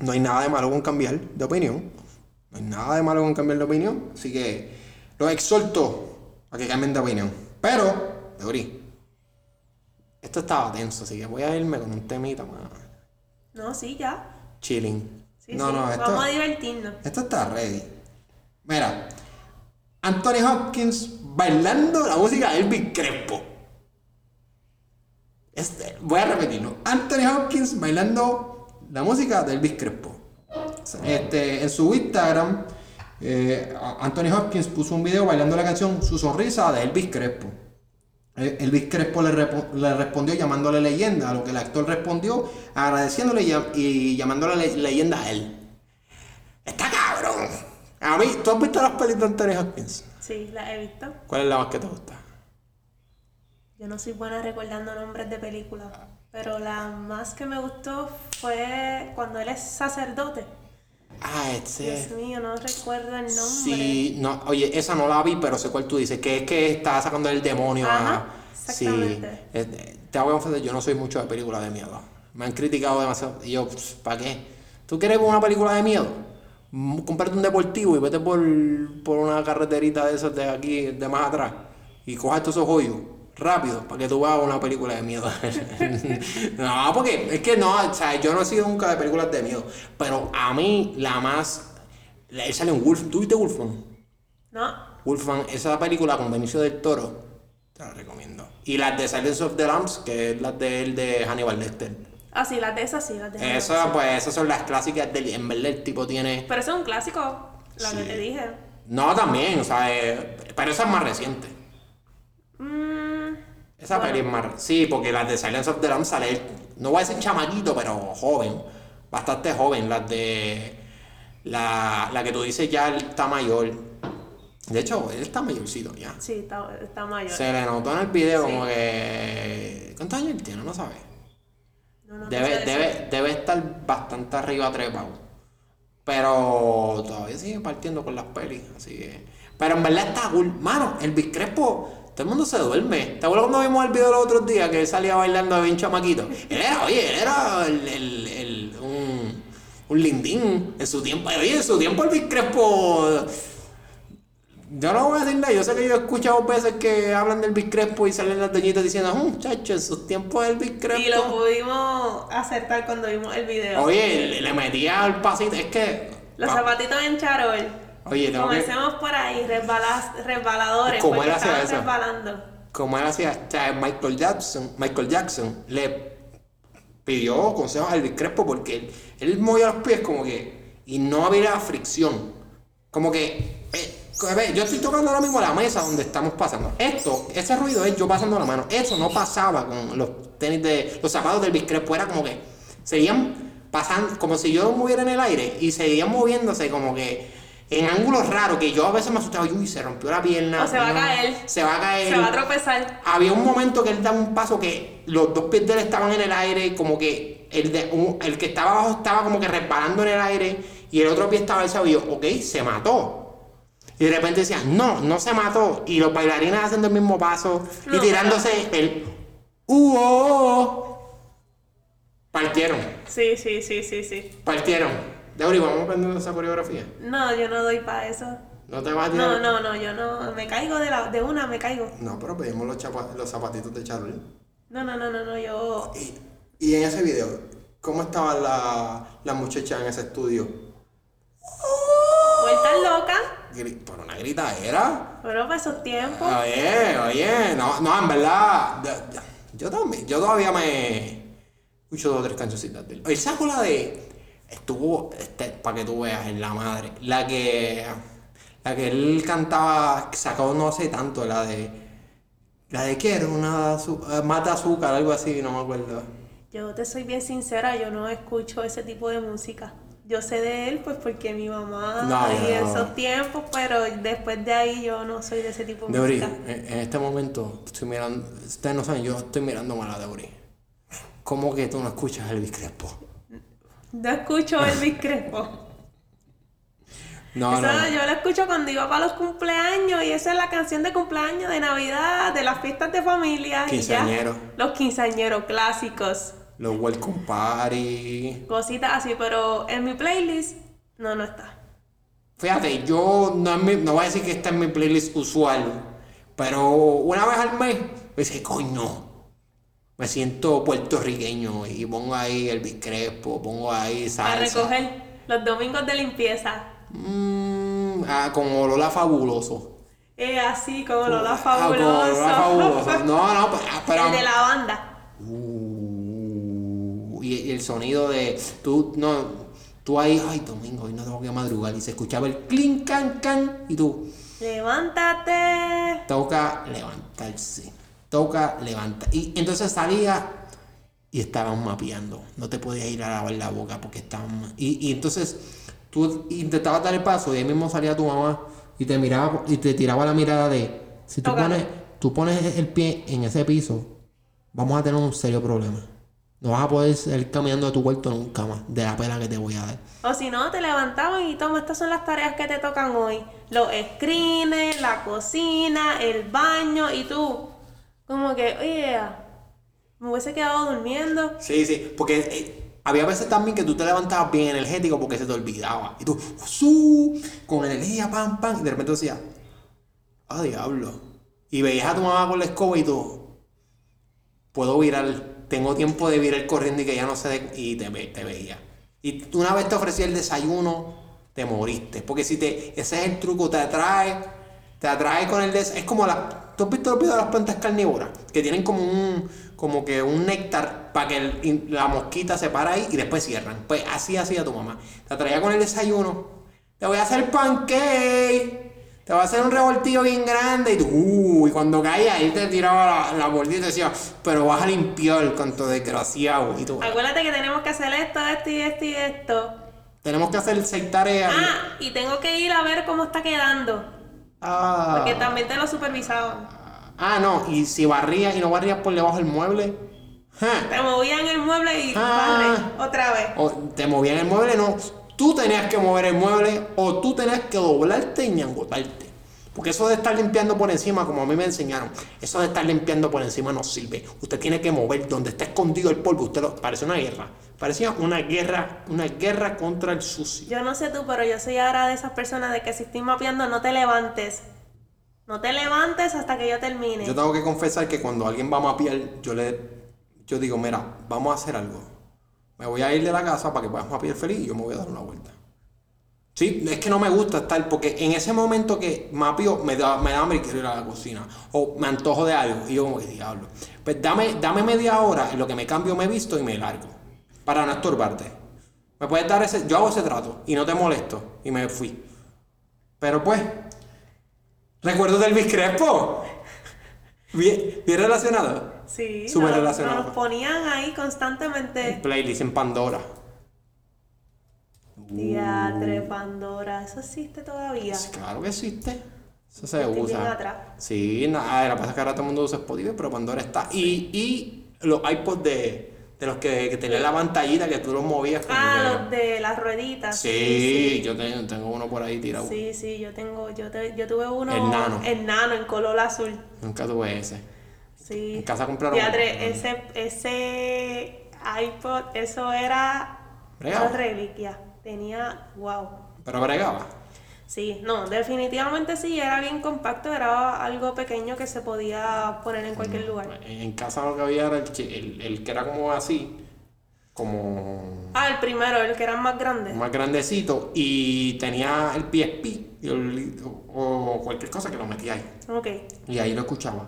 No hay nada de malo con cambiar de opinión. No hay nada de malo con cambiar de opinión. Así que los exhorto a que cambien de opinión. Pero, Deuri, esto estaba tenso, así que voy a irme con un temita más No, sí, ya. chilling. Sí, no, sí. no, esto, Vamos a divertirnos. esto está ready. Mira, Anthony Hopkins bailando la música de Elvis Crespo. Este, voy a repetirlo. Anthony Hopkins bailando la música de Elvis Crespo. Este, en su Instagram, eh, Anthony Hopkins puso un video bailando la canción Su sonrisa de Elvis Crespo. Eh, Elvis Crespo le, repo- le respondió llamándole leyenda, a lo que el actor respondió agradeciéndole y, llam- y llamándole le- leyenda a él. Está cabrón. A mí, ¿tú has visto las películas de Anthony Hopkins? Sí, la he visto. ¿Cuál es la más que te gusta? Yo no soy buena recordando nombres de películas, pero la más que me gustó fue cuando él es sacerdote. Ah, este. Dios mío, no recuerdo el nombre. Sí, no, oye, esa no la vi, pero sé cuál tú dices, que es que está sacando el demonio. Ajá, Sí, exactamente. eh, te voy a confesar, yo no soy mucho de películas de miedo. Me han criticado demasiado. Y yo, ¿para qué? ¿Tú quieres ver una película de miedo? Mm, Cómprate un deportivo y vete por, por una carreterita de esas de aquí, de más atrás. Y cojas todos esos hoyos. Rápido, para que tú veas una película de miedo. no, porque es que no, o sea, yo no he sido nunca de películas de miedo. Pero a mí, la más. la- Él sale en Wolf. ¿Tú viste Wolfman? No, Wolfman, esa película con Benicio del Toro, te la recomiendo. Y las de Silence of the Lambs, que es las de él de Hannibal Lecter. Ah, sí, las de esas sí, las de esas. Esas, pues, esas son las clásicas del. En verdad, el tipo tiene. Pero eso es un clásico, la que Sí. te dije. No, también, o sea, eh, pero esa es más reciente. Mm, Esa Bueno. peli es más. Sí, porque las de Silence of the Lambs sale. No voy a decir chamaquito, pero joven. Bastante joven. Las de. La, la que tú dices ya él está mayor. De hecho, él está mayorcito ya. sí, está, está mayor. Se le notó en el video Sí. como que. ¿Cuántos años tiene? No sabes. No, no Debe, debe, debe estar bastante arriba trepado. Pero todavía sigue partiendo con las pelis. Así que. Pero en verdad está cool. Mano, el Crespo, todo el mundo se duerme. ¿Te acuerdas cuando vimos el video los otros días que él salía bailando bien chamaquito? Él era, oye, él era el, el- el- un, un lindín en su tiempo. Oye, en su tiempo el Crespo. Yo no voy a decir nada, yo sé que yo he escuchado veces que hablan del Big Crespo y salen las doñitas diciendo, "Mm, muchacho, en sus tiempos el Big Crespo. Y lo pudimos acertar cuando vimos el video. Oye, le, metía al pasito, es que. Los pa- zapatitos en charol. Oye, tengo que. Comencemos por ahí, resbalas, resbaladores, ¿Cómo él hacía eso? resbalando. Como él hacía, sea, Michael Jackson, Michael Jackson le pidió consejos al Big Crespo porque él, él movía los pies como que. Y no había fricción. Como que. eh, a ver, yo estoy tocando ahora mismo la mesa donde estamos pasando. Esto, ese ruido es yo pasando la mano. Eso no pasaba con los tenis de. Los zapatos del Big Crespo. Era como que. Seguían pasando. Como si yo moviera en el aire. Y seguían moviéndose como que. En ángulos raros. Que yo a veces me asustaba. Uy, se rompió la pierna. O se va a caer. Se va a caer. Se va a tropezar. Había un momento que él daba un paso que los dos pies de él estaban en el aire, como que el, de, un- el que estaba abajo estaba como que resbalando en el aire y el otro pie estaba alzado y yo, ok, se mató. Y de repente decía, no, no se mató. Y los bailarines haciendo el mismo paso y No, tirándose el uh, oh, oh". Partieron, Sí, sí, sí, sí, sí. partieron. Deuri, vamos aprendiendo esa coreografía. No, yo no doy para eso. No te vas a tirar. No, no, no, yo no. Me caigo de, la, de una, me caigo. No, pero pedimos los, chapa- los zapatitos de Charlie. No, no, no, no, no, yo. Y, y en ese video, ¿cómo estaba la, la muchacha en ese estudio? Vuelta loca. Por una gritadera. Pero para esos tiempos. Oye, oye, no, no, en verdad, yo- también, yo todavía me escucho dos o tres cancioncitas de él. El saco la de, estuvo, este, para que tú veas, en la madre, la que, la que él cantaba, sacó no sé tanto, la de, la de quiero una, eh, mata azúcar, algo así, no me acuerdo. Yo te soy bien sincera, yo no escucho ese tipo de música. Yo sé de él pues porque mi mamá No, y no, no. esos tiempos, pero después de ahí yo no soy de ese tipo de Deuri, en, en este momento estoy mirando, ustedes no saben, yo estoy mirando mal a Deuri. ¿Cómo que tú no escuchas a Elvis Crespo? No escucho Elvis Crespo. No, no, no. yo lo escucho cuando iba para los cumpleaños y esa es la canción de cumpleaños, de Navidad, de las fiestas de familia. Quinceañeros. Los quinceañeros clásicos. Los Welcome Party. Cositas así, pero en mi playlist no, no está. Fíjate, yo no, mi- no voy a decir que está en mi playlist usual, pero una vez al mes, me dice, coño, me siento puertorriqueño y pongo ahí el Crespo, pongo ahí salsa. Para recoger los domingos de limpieza. Mm, ah, con Olola fabuloso. Es así, como Lola Ah, con Fabuloso. Olola fabuloso. No, no, pero... pero- El de la banda. Uh, y, el sonido de tú no tú ahí ay domingo hoy no tengo que madrugar y se escuchaba el clink can can y tú Levántate. toca levantarse toca levantar y entonces salía y estaban mapeando no te podías ir a lavar la boca porque estaban y, y entonces tú intentabas dar el paso y ahí mismo salía tu mamá y te miraba y te tiraba la mirada de si tú pones tú pones el pie en ese piso vamos a tener un serio problema no vas a poder seguir caminando de tu cuarto nunca más de la pela que te voy a dar O si no, te levantaban y toma, estas son las tareas que te tocan hoy. Los screens, la cocina, el baño y tú. Como que, oye, me hubiese quedado durmiendo. Sí, sí, porque eh, había veces también que tú te levantabas bien energético porque se te olvidaba. Y tú, ¡su! con energía, pam, pam, y de repente decías, ¡ah, diablo! Y veías a tu mamá con la escoba y tú, puedo virar, tengo tiempo de virar corriendo y que ya no sé, de- y te, ve- te veía. Y una vez te ofrecía el desayuno, te moriste. Porque si te, ese es el truco, te atrae, te atrae con el des, es como la, ¿tú has visto los de las plantas carnívoras? Que tienen como un, como que un néctar para que la mosquita se para ahí y después cierran. Pues así hacía tu mamá. Te atraía con el desayuno, te voy a hacer pancake. Te va a hacer un revoltillo bien grande y tú, uh, y cuando caía ahí te tiraba la, la mordida y te decía, pero vas a limpiar, canto desgraciado. Y tú, Acuérdate que tenemos que hacer esto, esto y esto y esto. tenemos que hacer seis tareas. Ah, y tengo que ir a ver cómo está quedando. Ah. Porque también te lo supervisaban. Ah, no, y si barrías y no barrías por debajo del mueble, ja, Te movían el mueble y Ah. barre otra vez. o te movían el mueble, no. Tú tenías que mover el mueble o tú tenías que doblarte y ñangotarte. Porque eso de estar limpiando por encima, como a mí me enseñaron, eso de estar limpiando por encima no sirve. Usted tiene que mover donde está escondido el polvo. Usted lo, parece una guerra. Parecía una guerra, una guerra contra el sucio. Yo no sé tú, pero yo soy ahora de esas personas de que si estoy mapeando no te levantes. No te levantes hasta que yo termine. Yo tengo que confesar que cuando alguien va a mapear, yo le yo digo, mira, vamos a hacer algo. Me voy a ir de la casa para que puedas mapear feliz y yo me voy a dar una vuelta. Sí, es que no me gusta estar, porque en ese momento que mapeo, me da, me da hambre y quiero ir a la cocina. O me antojo de algo. Y yo como que diablo. Pues dame, dame media hora en lo que me cambio, me visto y me largo. Para no estorbarte. Me puedes dar ese. Yo hago ese trato y no te molesto. Y me fui. Pero pues. Recuerdo del Elvis Crespo. Bien, bien relacionado. Sí, Súper nos- relacionado. nos ponían ahí constantemente. Playlist en Pandora. Teatre, Pandora, ¿eso existe todavía? Claro que existe. Eso se Estoy usa. atrás. Sí, nada, la pasa es que ahora todo el mundo usa Spotify, pero Pandora está. Y, y los iPods de, de los que, que tenían la pantallita que tú los movías. Ah, los de las rueditas. Sí, yo tengo, tengo uno por ahí tirado. Sí, sí, yo tengo, yo, te- yo tuve uno. El nano. El nano, en color azul. Nunca tuve ese. Sí. En casa compraron Teatre, ese, ese iPod, eso era Bregaba. una reliquia. Tenía, wow. Pero bregaba. Sí, no, definitivamente sí, era bien compacto, era algo pequeño que se podía poner en cualquier lugar. En, casa lo que había era el, chi- el, el que era como así, como Ah, el primero, el que era más grande. más grandecito, y tenía el PSP el- o cualquier cosa que lo metía ahí. Ok. Y ahí lo escuchaba.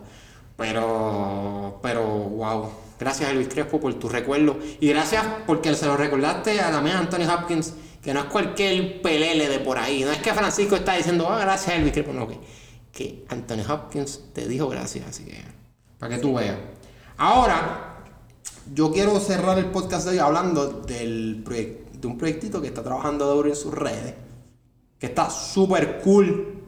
Pero, pero, wow. Gracias Elvis Crespo por tu recuerdo. Y gracias porque se lo recordaste a mía Anthony Hopkins, que no es cualquier pelele de por ahí. No es que Francisco está diciendo, ah, gracias Elvis Crespo. No, que, que Anthony Hopkins te dijo gracias. Así que, para que tú veas. Ahora, yo quiero cerrar el podcast de hoy hablando del proyecto, de un proyectito que está trabajando duro en sus redes, que está súper cool.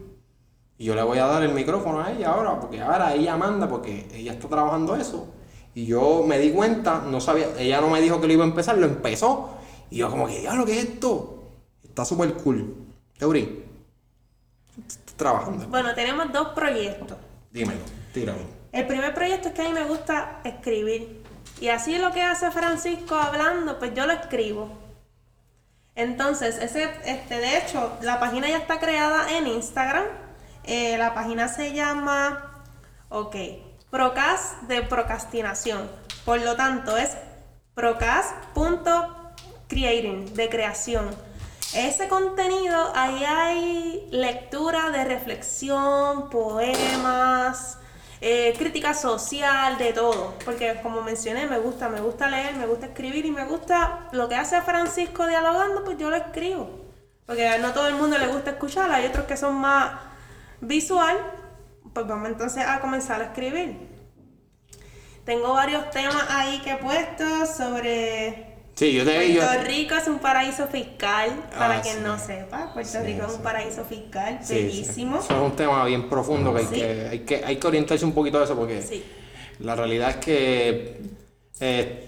Y yo le voy a dar el micrófono a ella ahora, porque ahora ella manda, porque ella está trabajando eso. Y yo me di cuenta, no sabía, ella no me dijo que lo iba a empezar, lo empezó. Y yo como que, diablo, ¿qué es esto? Está súper cool. Estás trabajando. Bueno, tenemos dos proyectos. Dímelo, tíralo. El primer proyecto es que a mí me gusta escribir. Y así lo que hace Francisco hablando, pues yo lo escribo. Entonces, ese, este, de hecho, la página ya está creada en Instagram. Eh, la página se llama, ok, Procast de procrastinación. Por lo tanto, es procast.creating, de creación. Ese contenido, ahí hay lectura de reflexión, poemas, eh, crítica social, de todo. Porque como mencioné, me gusta, me gusta leer, me gusta escribir y me gusta lo que hace Francisco dialogando, pues yo lo escribo. Porque no todo el mundo le gusta escuchar, hay otros que son más visual, pues vamos entonces a comenzar a escribir. Tengo varios temas ahí que he puesto sobre Sí, yo te Puerto Rico es un paraíso fiscal, para Ah, quien sí. no sepa. Puerto Sí, Rico es sí. un paraíso fiscal, bellísimo. Eso es un tema bien profundo que hay, que, hay, que, hay que orientarse un poquito de eso porque la realidad es que eh,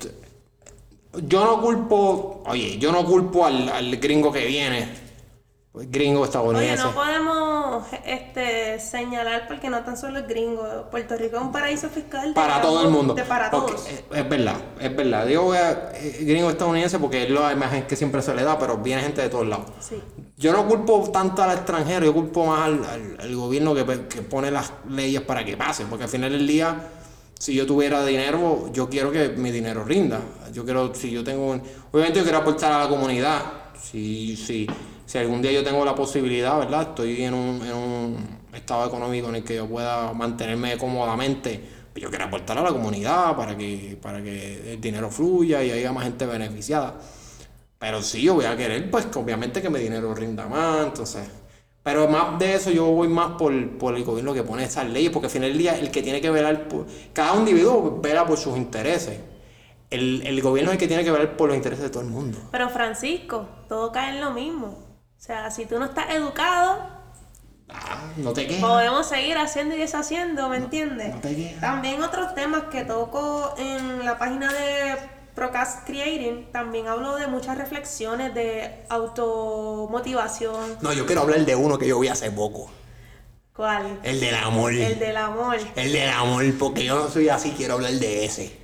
yo no culpo, oye, yo no culpo al, al gringo que viene, gringo Oye, estadounidense. no podemos este, señalar porque no tan solo es gringo. Puerto Rico es un paraíso fiscal de para todo el mundo. de para Porque todos. Es, es verdad, es verdad. Digo eh, gringo estadounidense porque es la imagen que siempre se le da, pero viene gente de todos lados. Sí. Yo no culpo tanto al extranjero, yo culpo más al, al- al gobierno que, que pone las leyes para que pase, porque al final del día, si yo tuviera dinero, yo quiero que mi dinero rinda. Yo quiero, si yo tengo, un- obviamente yo quiero aportar a la comunidad. Si, si, si algún día yo tengo la posibilidad, ¿verdad? Estoy en un, en un estado económico en el que yo pueda mantenerme cómodamente, pues yo quiero aportar a la comunidad para que, para que el dinero fluya y haya más gente beneficiada. Pero sí, yo voy a querer, pues, obviamente que mi dinero rinda más, entonces. Pero más de eso, yo voy más por, por el gobierno que pone esas leyes, porque al final del día, el que tiene que velar por. Cada individuo vela por sus intereses. El, el gobierno es el que tiene que velar por los intereses de todo el mundo. Pero Francisco, todo cae en lo mismo. O sea, si tú no estás educado, Ah, no te quejes. podemos seguir haciendo y deshaciendo, ¿me entiendes? no te quejas. También otros temas que toco en la página de Procast Creating, también hablo de muchas reflexiones de automotivación. No, yo quiero hablar de uno que yo vi hace poco. ¿Cuál? El del amor. El del amor. El del amor, porque yo no soy así, quiero hablar de ese.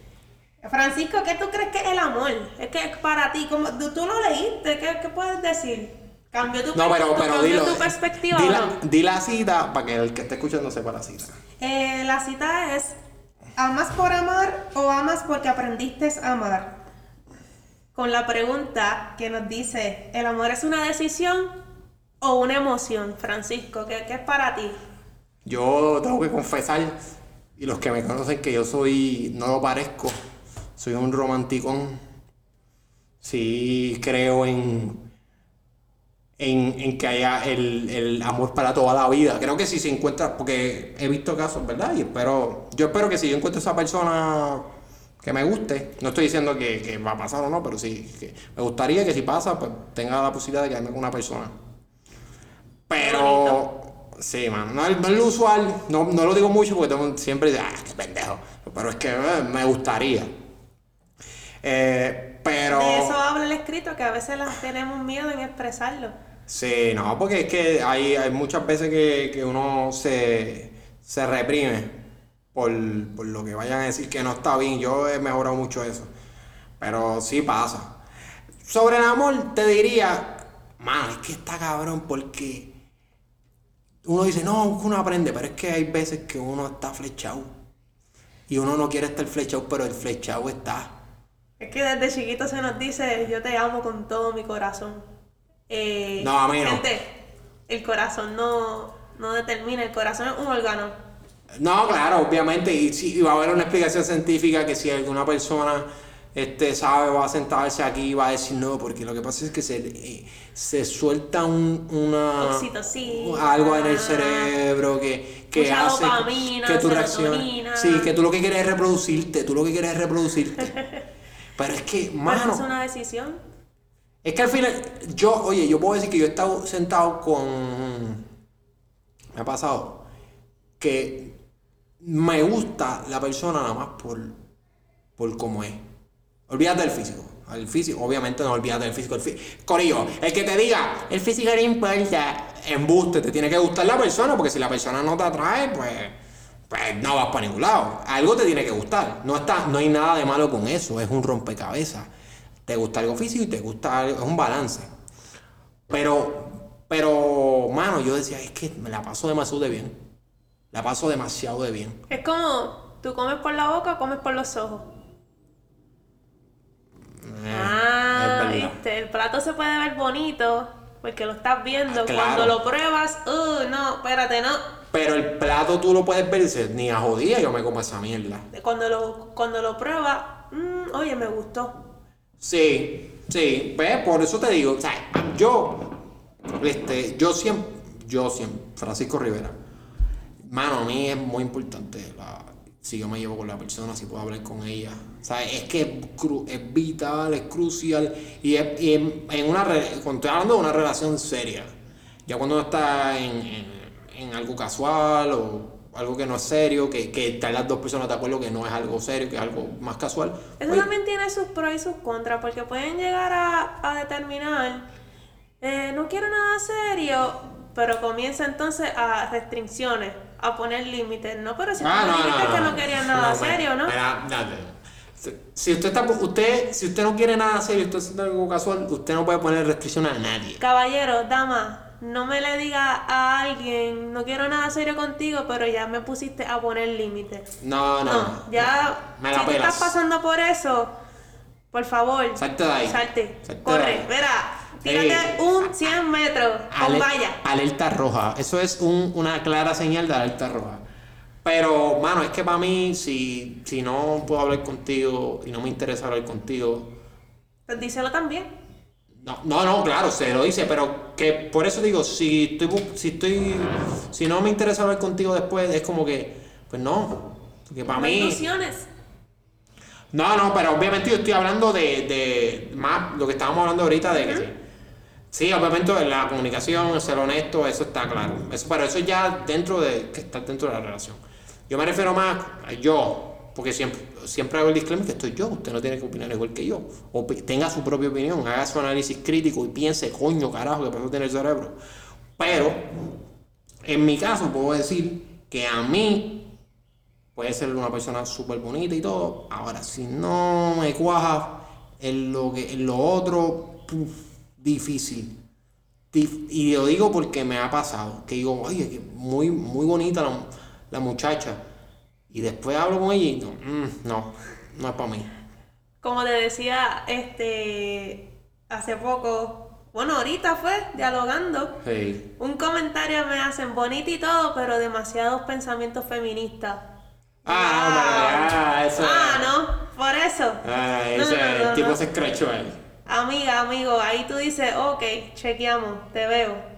Francisco, ¿qué tú crees que es el amor? Es que es para ti, como tú, tú lo leíste, ¿qué, qué puedes decir? ¿Cambió tu, No, per- pero, dilo. tu perspectiva di la, di la cita para que el que esté escuchando sepa la cita. Eh, la cita es, ¿amas por amar o amas porque aprendiste a amar? Con la pregunta que nos dice, ¿el amor es una decisión o una emoción? Francisco, ¿qué, qué es para ti? Yo tengo que confesar, y los que me conocen, que yo soy, no lo parezco, soy un romanticón. Sí creo en, en, en que haya el, el amor para toda la vida. Creo que si se encuentra, porque he visto casos, ¿verdad? Y espero, yo espero que si yo encuentro esa persona que me guste, no estoy diciendo que, que va a pasar o no, pero sí, que me gustaría que si pasa, pues tenga la posibilidad de quedarme con una persona. Pero, sí, man, no, no es lo usual, no, no lo digo mucho porque siempre dice, ah, qué pendejo. Pero es que eh, me gustaría. Eh, pero. De eso habla el escrito, que a veces las tenemos miedo en expresarlo. Sí, no, porque es que hay, hay muchas veces que, que uno se, se reprime por, por lo que vayan a decir que no está bien. Yo he mejorado mucho eso. Pero sí pasa. Sobre el amor, te diría, man, es que está cabrón porque uno dice, no, uno aprende, pero es que hay veces que uno está flechado. Y uno no quiere estar flechado, pero el flechado está. Es que desde chiquito se nos dice, yo te amo con todo mi corazón. Eh, No, a mí no. gente, el corazón no, no determina, el corazón es un órgano. No, claro, obviamente, y, sí, y va a haber una explicación científica que si alguna persona este, sabe, va a sentarse aquí y va a decir no, porque lo que pasa es que se, eh, se suelta un, una, algo en el cerebro que, que hace dopamina, que reacciones. serotonina. Sí, que tú lo que quieres es reproducirte, tú lo que quieres es reproducirte. Pero es que, mano, es una decisión. Es que al final, yo, oye, yo puedo decir que yo he estado sentado con. Me ha pasado que me gusta la persona nada más por, por cómo es. Olvídate del físico. El físico, obviamente no olvídate del físico. El fí- Corillo, el que te diga, el físico no importa, embuste, te tiene que gustar la persona, porque si la persona no te atrae, pues, pues no vas para ningún lado. Algo te tiene que gustar. No, está, no hay nada de malo con eso, es un rompecabezas. Te gusta algo físico y te gusta algo, es un balance. Pero, pero, mano, yo decía, es que me la paso demasiado de bien. La paso demasiado de bien. Es como, tú comes por la boca o comes por los ojos. Eh, ah, viste, el plato se puede ver bonito porque lo estás viendo. Ah, claro. Cuando lo pruebas, uh, no, espérate, no. Pero el plato tú lo puedes ver y dices, ni a jodía yo me como esa mierda. Cuando lo, cuando lo pruebas, mm, oye, me gustó. Sí, sí, pues por eso te digo, o sea, yo, este, yo siempre, yo siempre, Francisco Rivera, mano, a mí es muy importante la- si yo me llevo con la persona, si puedo hablar con ella. O sea, es que es, es vital, es crucial. Y, es- y en, en una cuando estoy hablando de una relación seria, ya cuando está en- en algo casual o algo que no es serio, que, que están las dos personas de acuerdo que no es algo serio, que es algo más casual. Eso oye, también tiene sus pros y sus contras, porque pueden llegar a, a determinar, eh, no quiero nada serio, pero comienza entonces a restricciones, a poner límites, ¿no? Pero si Ah, no, dijiste no, que no. no nada No, mira, serio, ¿no? mira. Si- usted está usted, si usted no quiere nada serio, usted está haciendo algo casual, usted no puede poner restricciones a nadie. Caballero, dama, no me le diga a alguien, no quiero nada serio contigo, pero ya me pusiste a poner límites. No, no. No, ya, Me la si pelas. estás pasando por eso, por favor, Salte de ahí. salte, corre, verá, Ey. tírate un 100 metros, con valla. Alerta roja. Eso es un- una clara señal de alerta roja. Pero, mano, es que para mí, si, si no puedo hablar contigo y no me interesa hablar contigo, Pues díselo también. No, no, no, claro, se lo dice, pero que por eso digo, si estoy, si estoy, si no me interesa hablar contigo después, es como que, pues no, porque para mí, ilusiones. no, no, pero obviamente yo estoy hablando de, de más lo que estábamos hablando ahorita de que sí. Sí, obviamente la comunicación, ser honesto, eso está claro. Eso, pero eso ya dentro de que está dentro de la relación. Yo me refiero más a yo, porque siempre, siempre hago el disclaimer que estoy yo, usted no tiene que opinar igual que yo. O tenga su propia opinión, haga su análisis crítico y piense, coño, carajo, que eso tiene el cerebro. Pero, en mi caso, puedo decir que a mí puede ser una persona súper bonita y todo. Ahora, si no me cuaja en lo, que, en lo otro, puf, difícil. Dif- Y lo digo porque me ha pasado. Que digo, oye, muy, muy bonita la, la muchacha. Y después hablo con ella y no, mm, no, no es para mí. Como te decía, este, hace poco, bueno, ahorita fue, dialogando, Sí. un comentario me hacen bonita y todo, pero demasiados pensamientos feministas. Ah, no, pero ya, eso Ah, no, por eso. Ah, ese, no, no, tipo se escrachó ahí. Amiga, amigo, ahí tú dices, ok, chequeamos, te veo.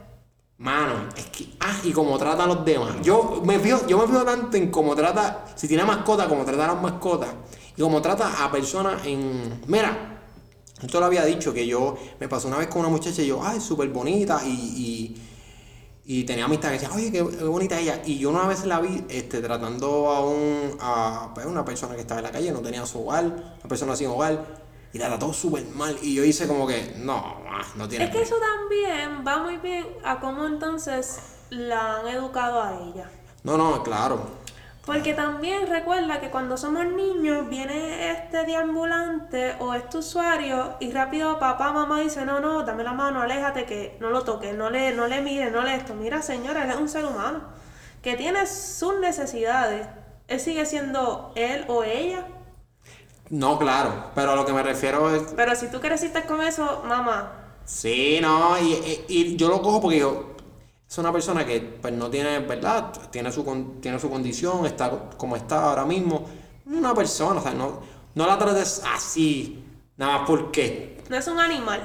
Mano, es que. Ah, y como trata a los demás. Yo me fijo, yo me fijo tanto en cómo trata. Si tiene mascota, cómo trata a las mascotas. Y cómo trata a personas en. Mira, esto lo había dicho que yo me pasó una vez con una muchacha y yo, ay, súper bonita. Y, y, y tenía amistad que decía, oye, qué, qué bonita ella. Y yo una vez la vi este, tratando a, un, a pues, una persona que estaba en la calle, no tenía su hogar, una persona sin hogar. Y la trató súper mal. Y yo hice como que, no, ah, no tiene. Es que eso también va muy bien a cómo entonces la han educado a ella. No, no, claro. Porque también recuerda que cuando somos niños viene este deambulante o este usuario y rápido papá, mamá dice, no, no, dame la mano, aléjate, que no lo toques, no le, no le mires, no le esto. Mira señora, él es un ser humano que tiene sus necesidades. Él sigue siendo él o ella. No, claro, pero a lo que me refiero es... Pero si tú creciste con eso, mamá, Sí, no, y, y- y yo lo cojo porque yo... Es una persona que pues no tiene, ¿verdad? Tiene su, tiene su condición, está como está ahora mismo. Una persona, o sea, no, no la trates así, nada más porque... no es un animal.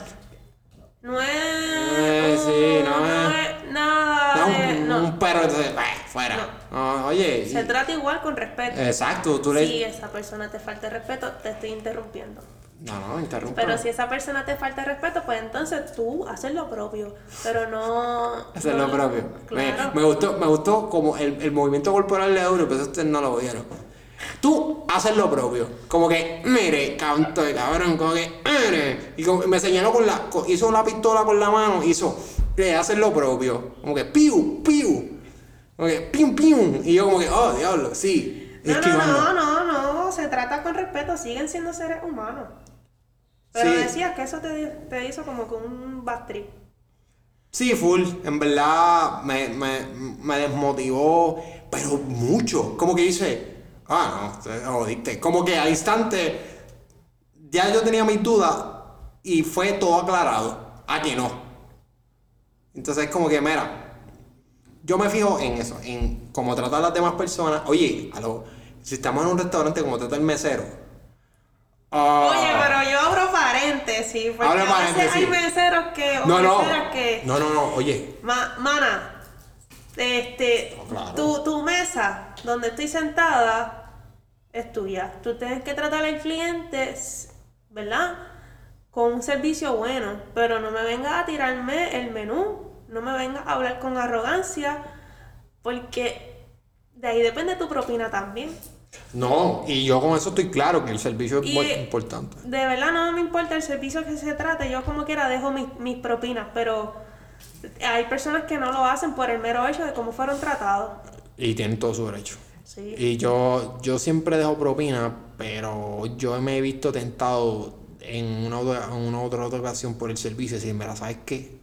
No es. Eh, sí, no no es- es nada. No, de- un, no. un perro, entonces, bah, fuera. No, oye, Se y- trata igual con respeto. exacto, tú le... Si esa persona te falta respeto, te estoy interrumpiendo. No, no, interrumpa. Pero si esa persona te falta respeto, pues entonces tú haces lo propio. Pero no. Hacer no- lo propio. Me, Claro. me gustó, me gustó como el, el movimiento corporal de Euro, pero ustedes no lo vieron. Tú haces lo propio. Como que, mire, canto de cabrón, como que, mire. Y como- me señaló con la. hizo la pistola con la mano, hizo. Le hacer lo propio. Como que, piu, piu. Como que, pium, pium. Y yo, como que, oh, diablo, sí. No, no, esquivando. no, no, no. Se trata con respeto. Siguen siendo seres humanos. Pero Sí. decías que eso te, te hizo como que un bad trip. Sí, full. En verdad me, me, me desmotivó, pero mucho. Como que dice, ah, no, te jodiste. Como que al instante ya yo tenía mis dudas y fue todo aclarado. Aquí no. Entonces es como que, mira, yo me fijo en eso, en cómo tratar a las demás personas. Oye, a lo- si estamos en un restaurante, como trata el mesero. Ah, Oye, pero yo abro paréntesis. Porque Abre a veces paréntesis. hay meseros que. o no, no, meseras que. no, no, no, oye, Ma- mana, este, No, claro. tu, tu mesa donde estoy sentada es tuya. Tú tienes que tratar al cliente, s- ¿verdad? Con un servicio bueno, pero no me vengas a tirarme el menú, no me vengas a hablar con arrogancia, porque de ahí depende tu propina también. No, y yo con eso estoy claro que el servicio es muy importante. De verdad no me importa el servicio que se trate, yo como quiera dejo mis, mis propinas, pero hay personas que no lo hacen por el mero hecho de cómo fueron tratados. Y tienen todo su derecho. Sí. Y yo, yo siempre dejo propina, pero yo me he visto tentado en una, en una otra, otra ocasión por el servicio y decir, mira, ¿sabes qué?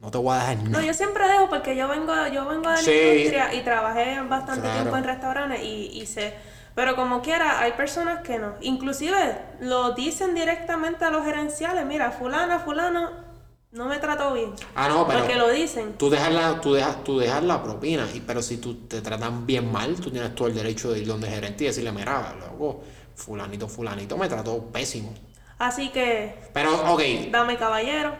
No te voy a dejar No, nada. yo siempre dejo porque yo vengo, yo vengo de la Sí. industria y trabajé bastante Claro. tiempo en restaurantes y, y sé. Pero como quiera, hay personas que no. Inclusive lo dicen directamente a los gerenciales, mira, fulana, fulano, no me trató bien. Ah, no, pero Porque lo dicen. tú dejas la, tú dejas, tú dejas la propina, y, pero si tú te tratan bien mal, tú tienes todo el derecho de ir donde el gerente y decirle, mira, loco, fulanito, fulanito me trató pésimo. Así que Pero, ok, dame caballero,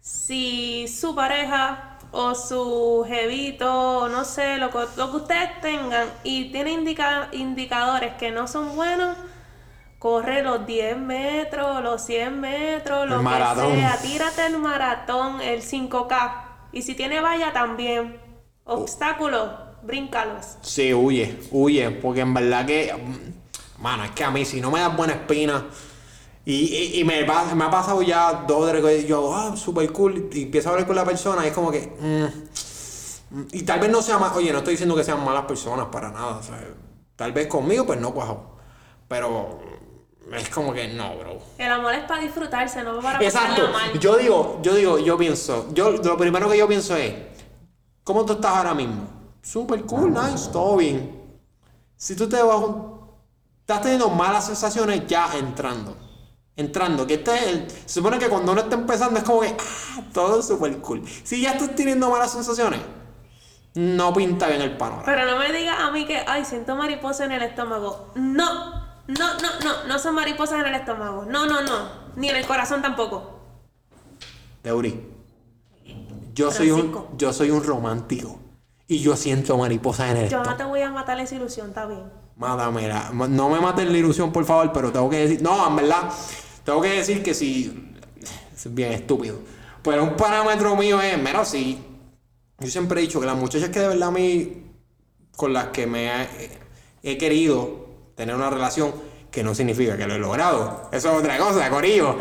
si su pareja o su jevito, no sé, lo que, lo que ustedes tengan y tiene indica- indicadores que no son buenos, corre los 10 metros, los 100 metros, lo El que maratón. sea, tírate el maratón, el 5K. Y si tiene valla también, obstáculos, bríncalos. Sí, huye, huye, porque en verdad que, mm, mano, es que a mí si no me das buena espina y, y, y me, pa- me ha pasado ya dos o tres veces, yo hago, ah, super cool, y empiezo a hablar con la persona y es como que, mm, mm, y tal vez no sea más, oye, no estoy diciendo que sean malas personas para nada, o sea, tal vez conmigo pues no cuajo, pero es como que no, bro. El amor es para disfrutarse, no para Exacto. mal. Yo digo, yo digo, yo pienso, yo lo primero que yo pienso es, ¿cómo tú estás ahora mismo? Super cool, nice, todo bien. Si tú te vas, estás teniendo malas sensaciones ya entrando. Entrando, que este es el- se supone que cuando uno está empezando es como que, ah, todo es super cool. Si ya estás teniendo malas sensaciones, no pinta bien el panorama. Pero no me digas a mí que, ay, siento mariposa en el estómago. No, no, no, no, no son mariposas en el estómago. No, no, no. Ni en el corazón tampoco. Deuri, yo soy un, yo soy un romántico y yo siento mariposas en el Yo estómago. no te voy a matar esa ilusión, está bien. Mátamela. No me mates la ilusión, por favor, pero tengo que decir. No, en verdad, tengo que decir que si. Es bien estúpido. Pero un parámetro mío es, mira, sí. Yo siempre he dicho que las muchachas que de verdad a mí. con las que me he, he querido tener una relación, que no significa que lo he logrado. Eso es otra cosa, Corillo.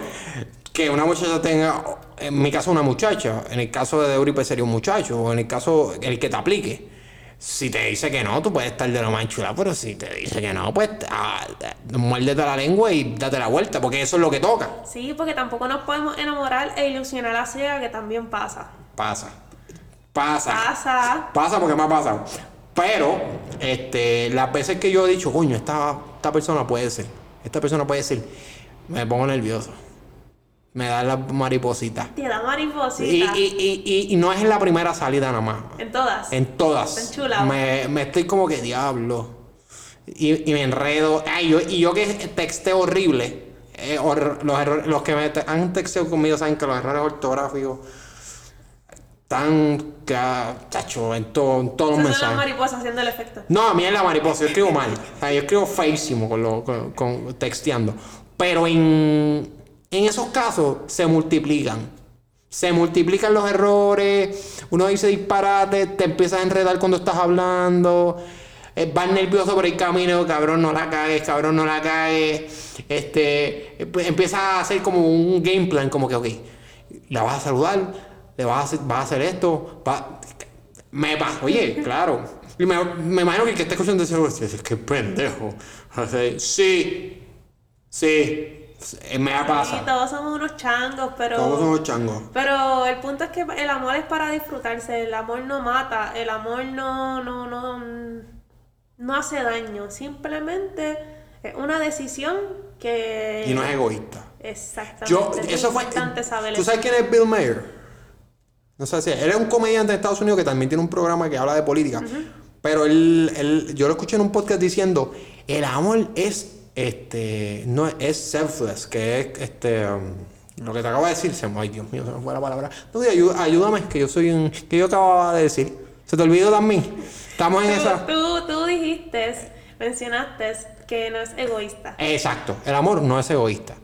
Que una muchacha tenga. En mi caso, una muchacha. En el caso de Euripe sería un muchacho. O en el caso, el que te aplique. Si te dice que no, tú puedes estar de lo más chula, pero si te dice que no, pues ah, muérdete la lengua y date la vuelta, porque eso es lo que toca. Sí, porque tampoco nos podemos enamorar e ilusionar a ciega, que también pasa. Pasa. Pasa. Pasa. Pasa porque me ha pasado. Pero, este, las veces que yo he dicho, coño, esta, esta persona puede ser, esta persona puede ser, me pongo nervioso. Me da la mariposita. Te da mariposita. y, y, y, y no es en la primera salida nada más. En todas. En todas. Están chulados. Me, me estoy como que diablo. Y, y me enredo. Ay, yo, y yo que texteo horrible. eh, hor- los, errores- los que me te- han texteado conmigo saben que los errores ortográficos están, chacho, en, todo, en todos los Esas son las mensajes. mariposas haciendo el efecto. No, a mí es la mariposa, yo escribo mal. O sea, yo escribo feísimo con, lo, con, con- texteando. Pero en, en esos casos se multiplican. Se multiplican los errores, uno dice disparate, te empiezas a enredar cuando estás hablando, eh, vas nervioso por el camino, cabrón, no la cagues, cabrón, no la cagues. Este, pues, empieza a hacer como un game plan, como que, ok, la vas a saludar, le vas a hacer, vas a hacer esto, va- me pasa, oye, claro. Y me, me imagino que el que está escuchando dice, "Hostia, es que pendejo. Sí, sí, eh, me Y pasa. todos somos unos changos, pero. Todos somos changos. Pero el punto es que el amor es para disfrutarse, el amor no mata, el amor no, no, no, no hace daño, simplemente es una decisión que... Y no es egoísta. Exactamente. Yo, es eso fue. saber ¿Tú eso. sabes quién es Bill Mayer? No sé si. Él es un comediante de Estados Unidos que también tiene un programa que habla de política. Pero él, él- yo lo escuché en un podcast diciendo: el amor es. Este. No es selfless, que es este. um, lo que te acabo de decir, se me, ay Dios mío, se me fue la palabra. No, ayúdame, que yo soy un. que yo acababa de decir. Se te olvidó también. Estamos en esa. Tú, tú, tú dijiste, mencionaste que no es egoísta. Exacto, el amor no es egoísta.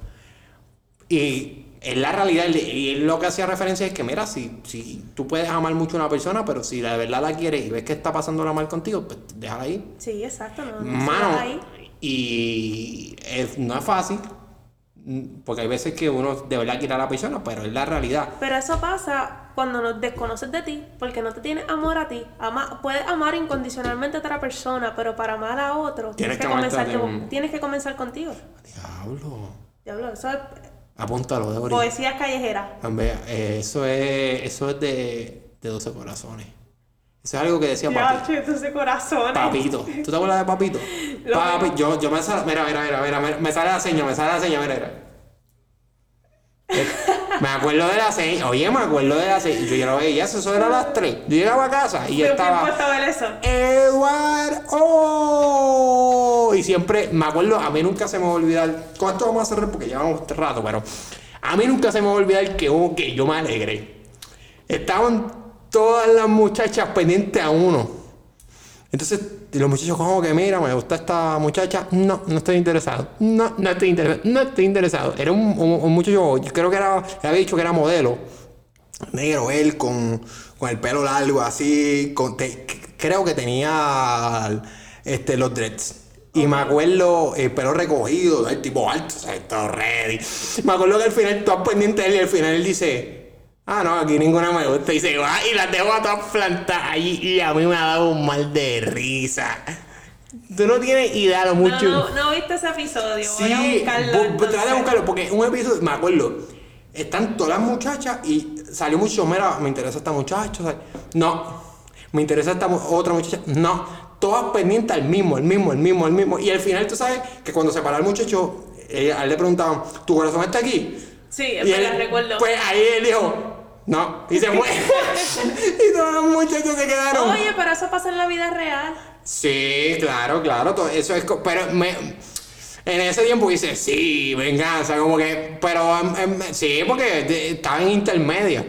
Y en la realidad, y lo que hacía referencia es que, mira, si, si tú puedes amar mucho a una persona, pero si de verdad la quieres y ves que está pasándola mal contigo, pues déjala ahí. Sí, exacto, no, no Mano, ahí. Y es- no es fácil, porque hay veces que uno de verdad quiere a la persona, pero es la realidad. Pero eso pasa cuando no desconoces de ti, porque no te tienes amor a ti. Ama- puedes amar incondicionalmente a otra persona, pero para amar a otro Tienes tienes, que comenzar, mismo. tienes que comenzar contigo. Diablo. Diablo, eso es Apúntalo de ahorita. poesía callejera. Hombre, eh, Eso es, eso es de, de 12 corazones. Eso es algo que decía. Ya, ese corazones. Papito. ¿Tú te acuerdas de Papito? Papi, yo, yo me sale. Mira, mira, mira, mira, me sale la seña, me sale la seña, mira, mira. Eh, Me acuerdo de la seña. Oye, me acuerdo de la seña. Yo ya lo veía, eso era a las 3. Yo llegaba a casa y ¿Qué estaba. ver eso? Eduardo. Oh, y siempre, me acuerdo, a mí nunca se me va a olvidar. Con esto vamos a cerrar porque llevamos rato, pero a mí nunca se me va a olvidar que, hubo- que yo me alegré. Estaban todas las muchachas pendientes a uno. Entonces, los muchachos, como que mira, me gusta esta muchacha. No, no estoy interesado. No, no estoy interesado. No estoy interesado. Era un, un- un muchacho, yo creo que era, había dicho que era modelo. Negro, él con, con el pelo largo, así. Con, te- creo que tenía este, los dreads. Y me acuerdo el pelo recogido, el tipo alto, o sea, todo ready. Me acuerdo que al final tú pendiente de él y al final él dice, ah, no, aquí ninguna me gusta. Y se va y las dejo a todas plantadas allí. Y a mí me ha dado un mal de risa. Tú no tienes idea lo mucho. No, no, no viste ese episodio. Voy a Sí, buscarlo. trata de buscarlo porque un episodio, me acuerdo, están todas las muchachas y salió mucho, mira, me interesa esta muchacha, no, me interesa esta mu- otra muchacha, no, todas pendientes al mismo, el mismo, el mismo, el mismo. Y al final tú sabes que cuando se para el muchacho, eh, a él le preguntaban, ¿tu corazón está aquí? Sí, Y él, recuerdo. Pues ahí él dijo, no, y se fue. y todos los muchachos se quedaron. Oye, pero eso pasa en la vida real. Sí, claro, claro, todo eso es, pero me, en ese tiempo dice, sí, venganza, como que, pero em, em, sí, porque estaba en intermedia.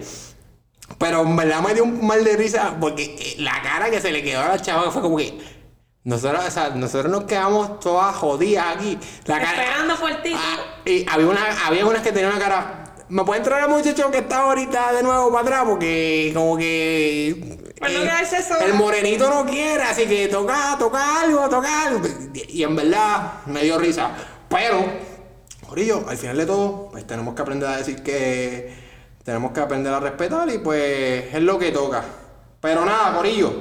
Pero en verdad me dio un mal de risa porque eh, la cara que se le quedó a la chava fue como que nosotros, o sea, nosotros nos quedamos todas jodidas aquí. La cara, Esperando por ti. Ah, y había, una, había unas que tenían una cara. ¿Me puede entrar el muchacho que está ahorita de nuevo para atrás? Porque como que. eh, Para no sola. el morenito no quiere, así que toca, toca algo, toca algo. Y en verdad me dio risa. Pero, Corillo, al final de todo, pues tenemos que aprender a decir que. Tenemos que aprender a respetar y pues es lo que toca. Pero nada, Corillo.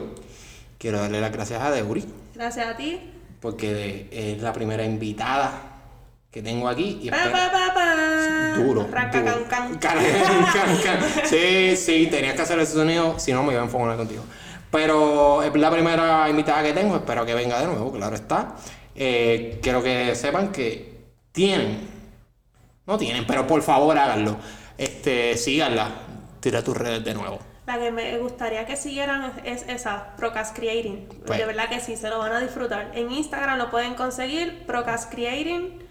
Quiero darle las gracias a Deuri Gracias a ti. porque es la primera invitada que tengo aquí. Y Pa. Duro. Duro. can, can. Can, can, can. Sí, sí, tenías que hacer ese sonido, si no me iba a enfocar contigo. Pero es la primera invitada que tengo, espero que venga de nuevo, claro está. Eh, quiero que sepan que tienen, no tienen, pero por favor háganlo. Este, síganla, tira tus redes de nuevo. La que me gustaría que siguieran es es esa, Procast Creating. Pues. De verdad que sí, se lo van a disfrutar. En Instagram lo pueden conseguir, Procast Creating.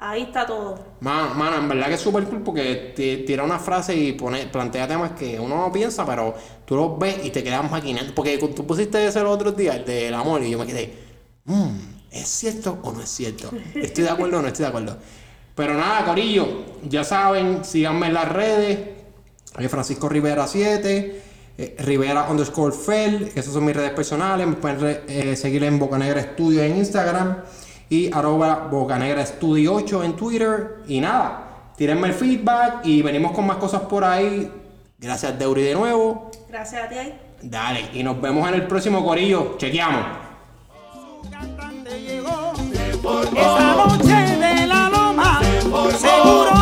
Ahí está todo. Mano, mano, en verdad que es súper cool porque tira una frase y pone, plantea temas que uno no piensa, pero tú los ves y te quedas maquinando. Porque tú pusiste ese los otros días, el del amor, y yo me quedé, mmm, ¿es cierto o no es cierto? ¿Estoy de acuerdo o no estoy de acuerdo? Pero nada, Corillo, ya saben, síganme en las redes. eh, Francisco Rivera 7, eh, Rivera underscore Fel, esas son mis redes personales. Me pueden re- eh, seguir en Bocanegra Studio en Instagram y arroba Bocanegra Studio 8 en Twitter. Y nada, tírenme el feedback y venimos con más cosas por ahí. Gracias, Deuri, de nuevo. Gracias a ti. Dale, y nos vemos en el próximo Corillo. Chequeamos. cantante llegó esa noche de la loma seguro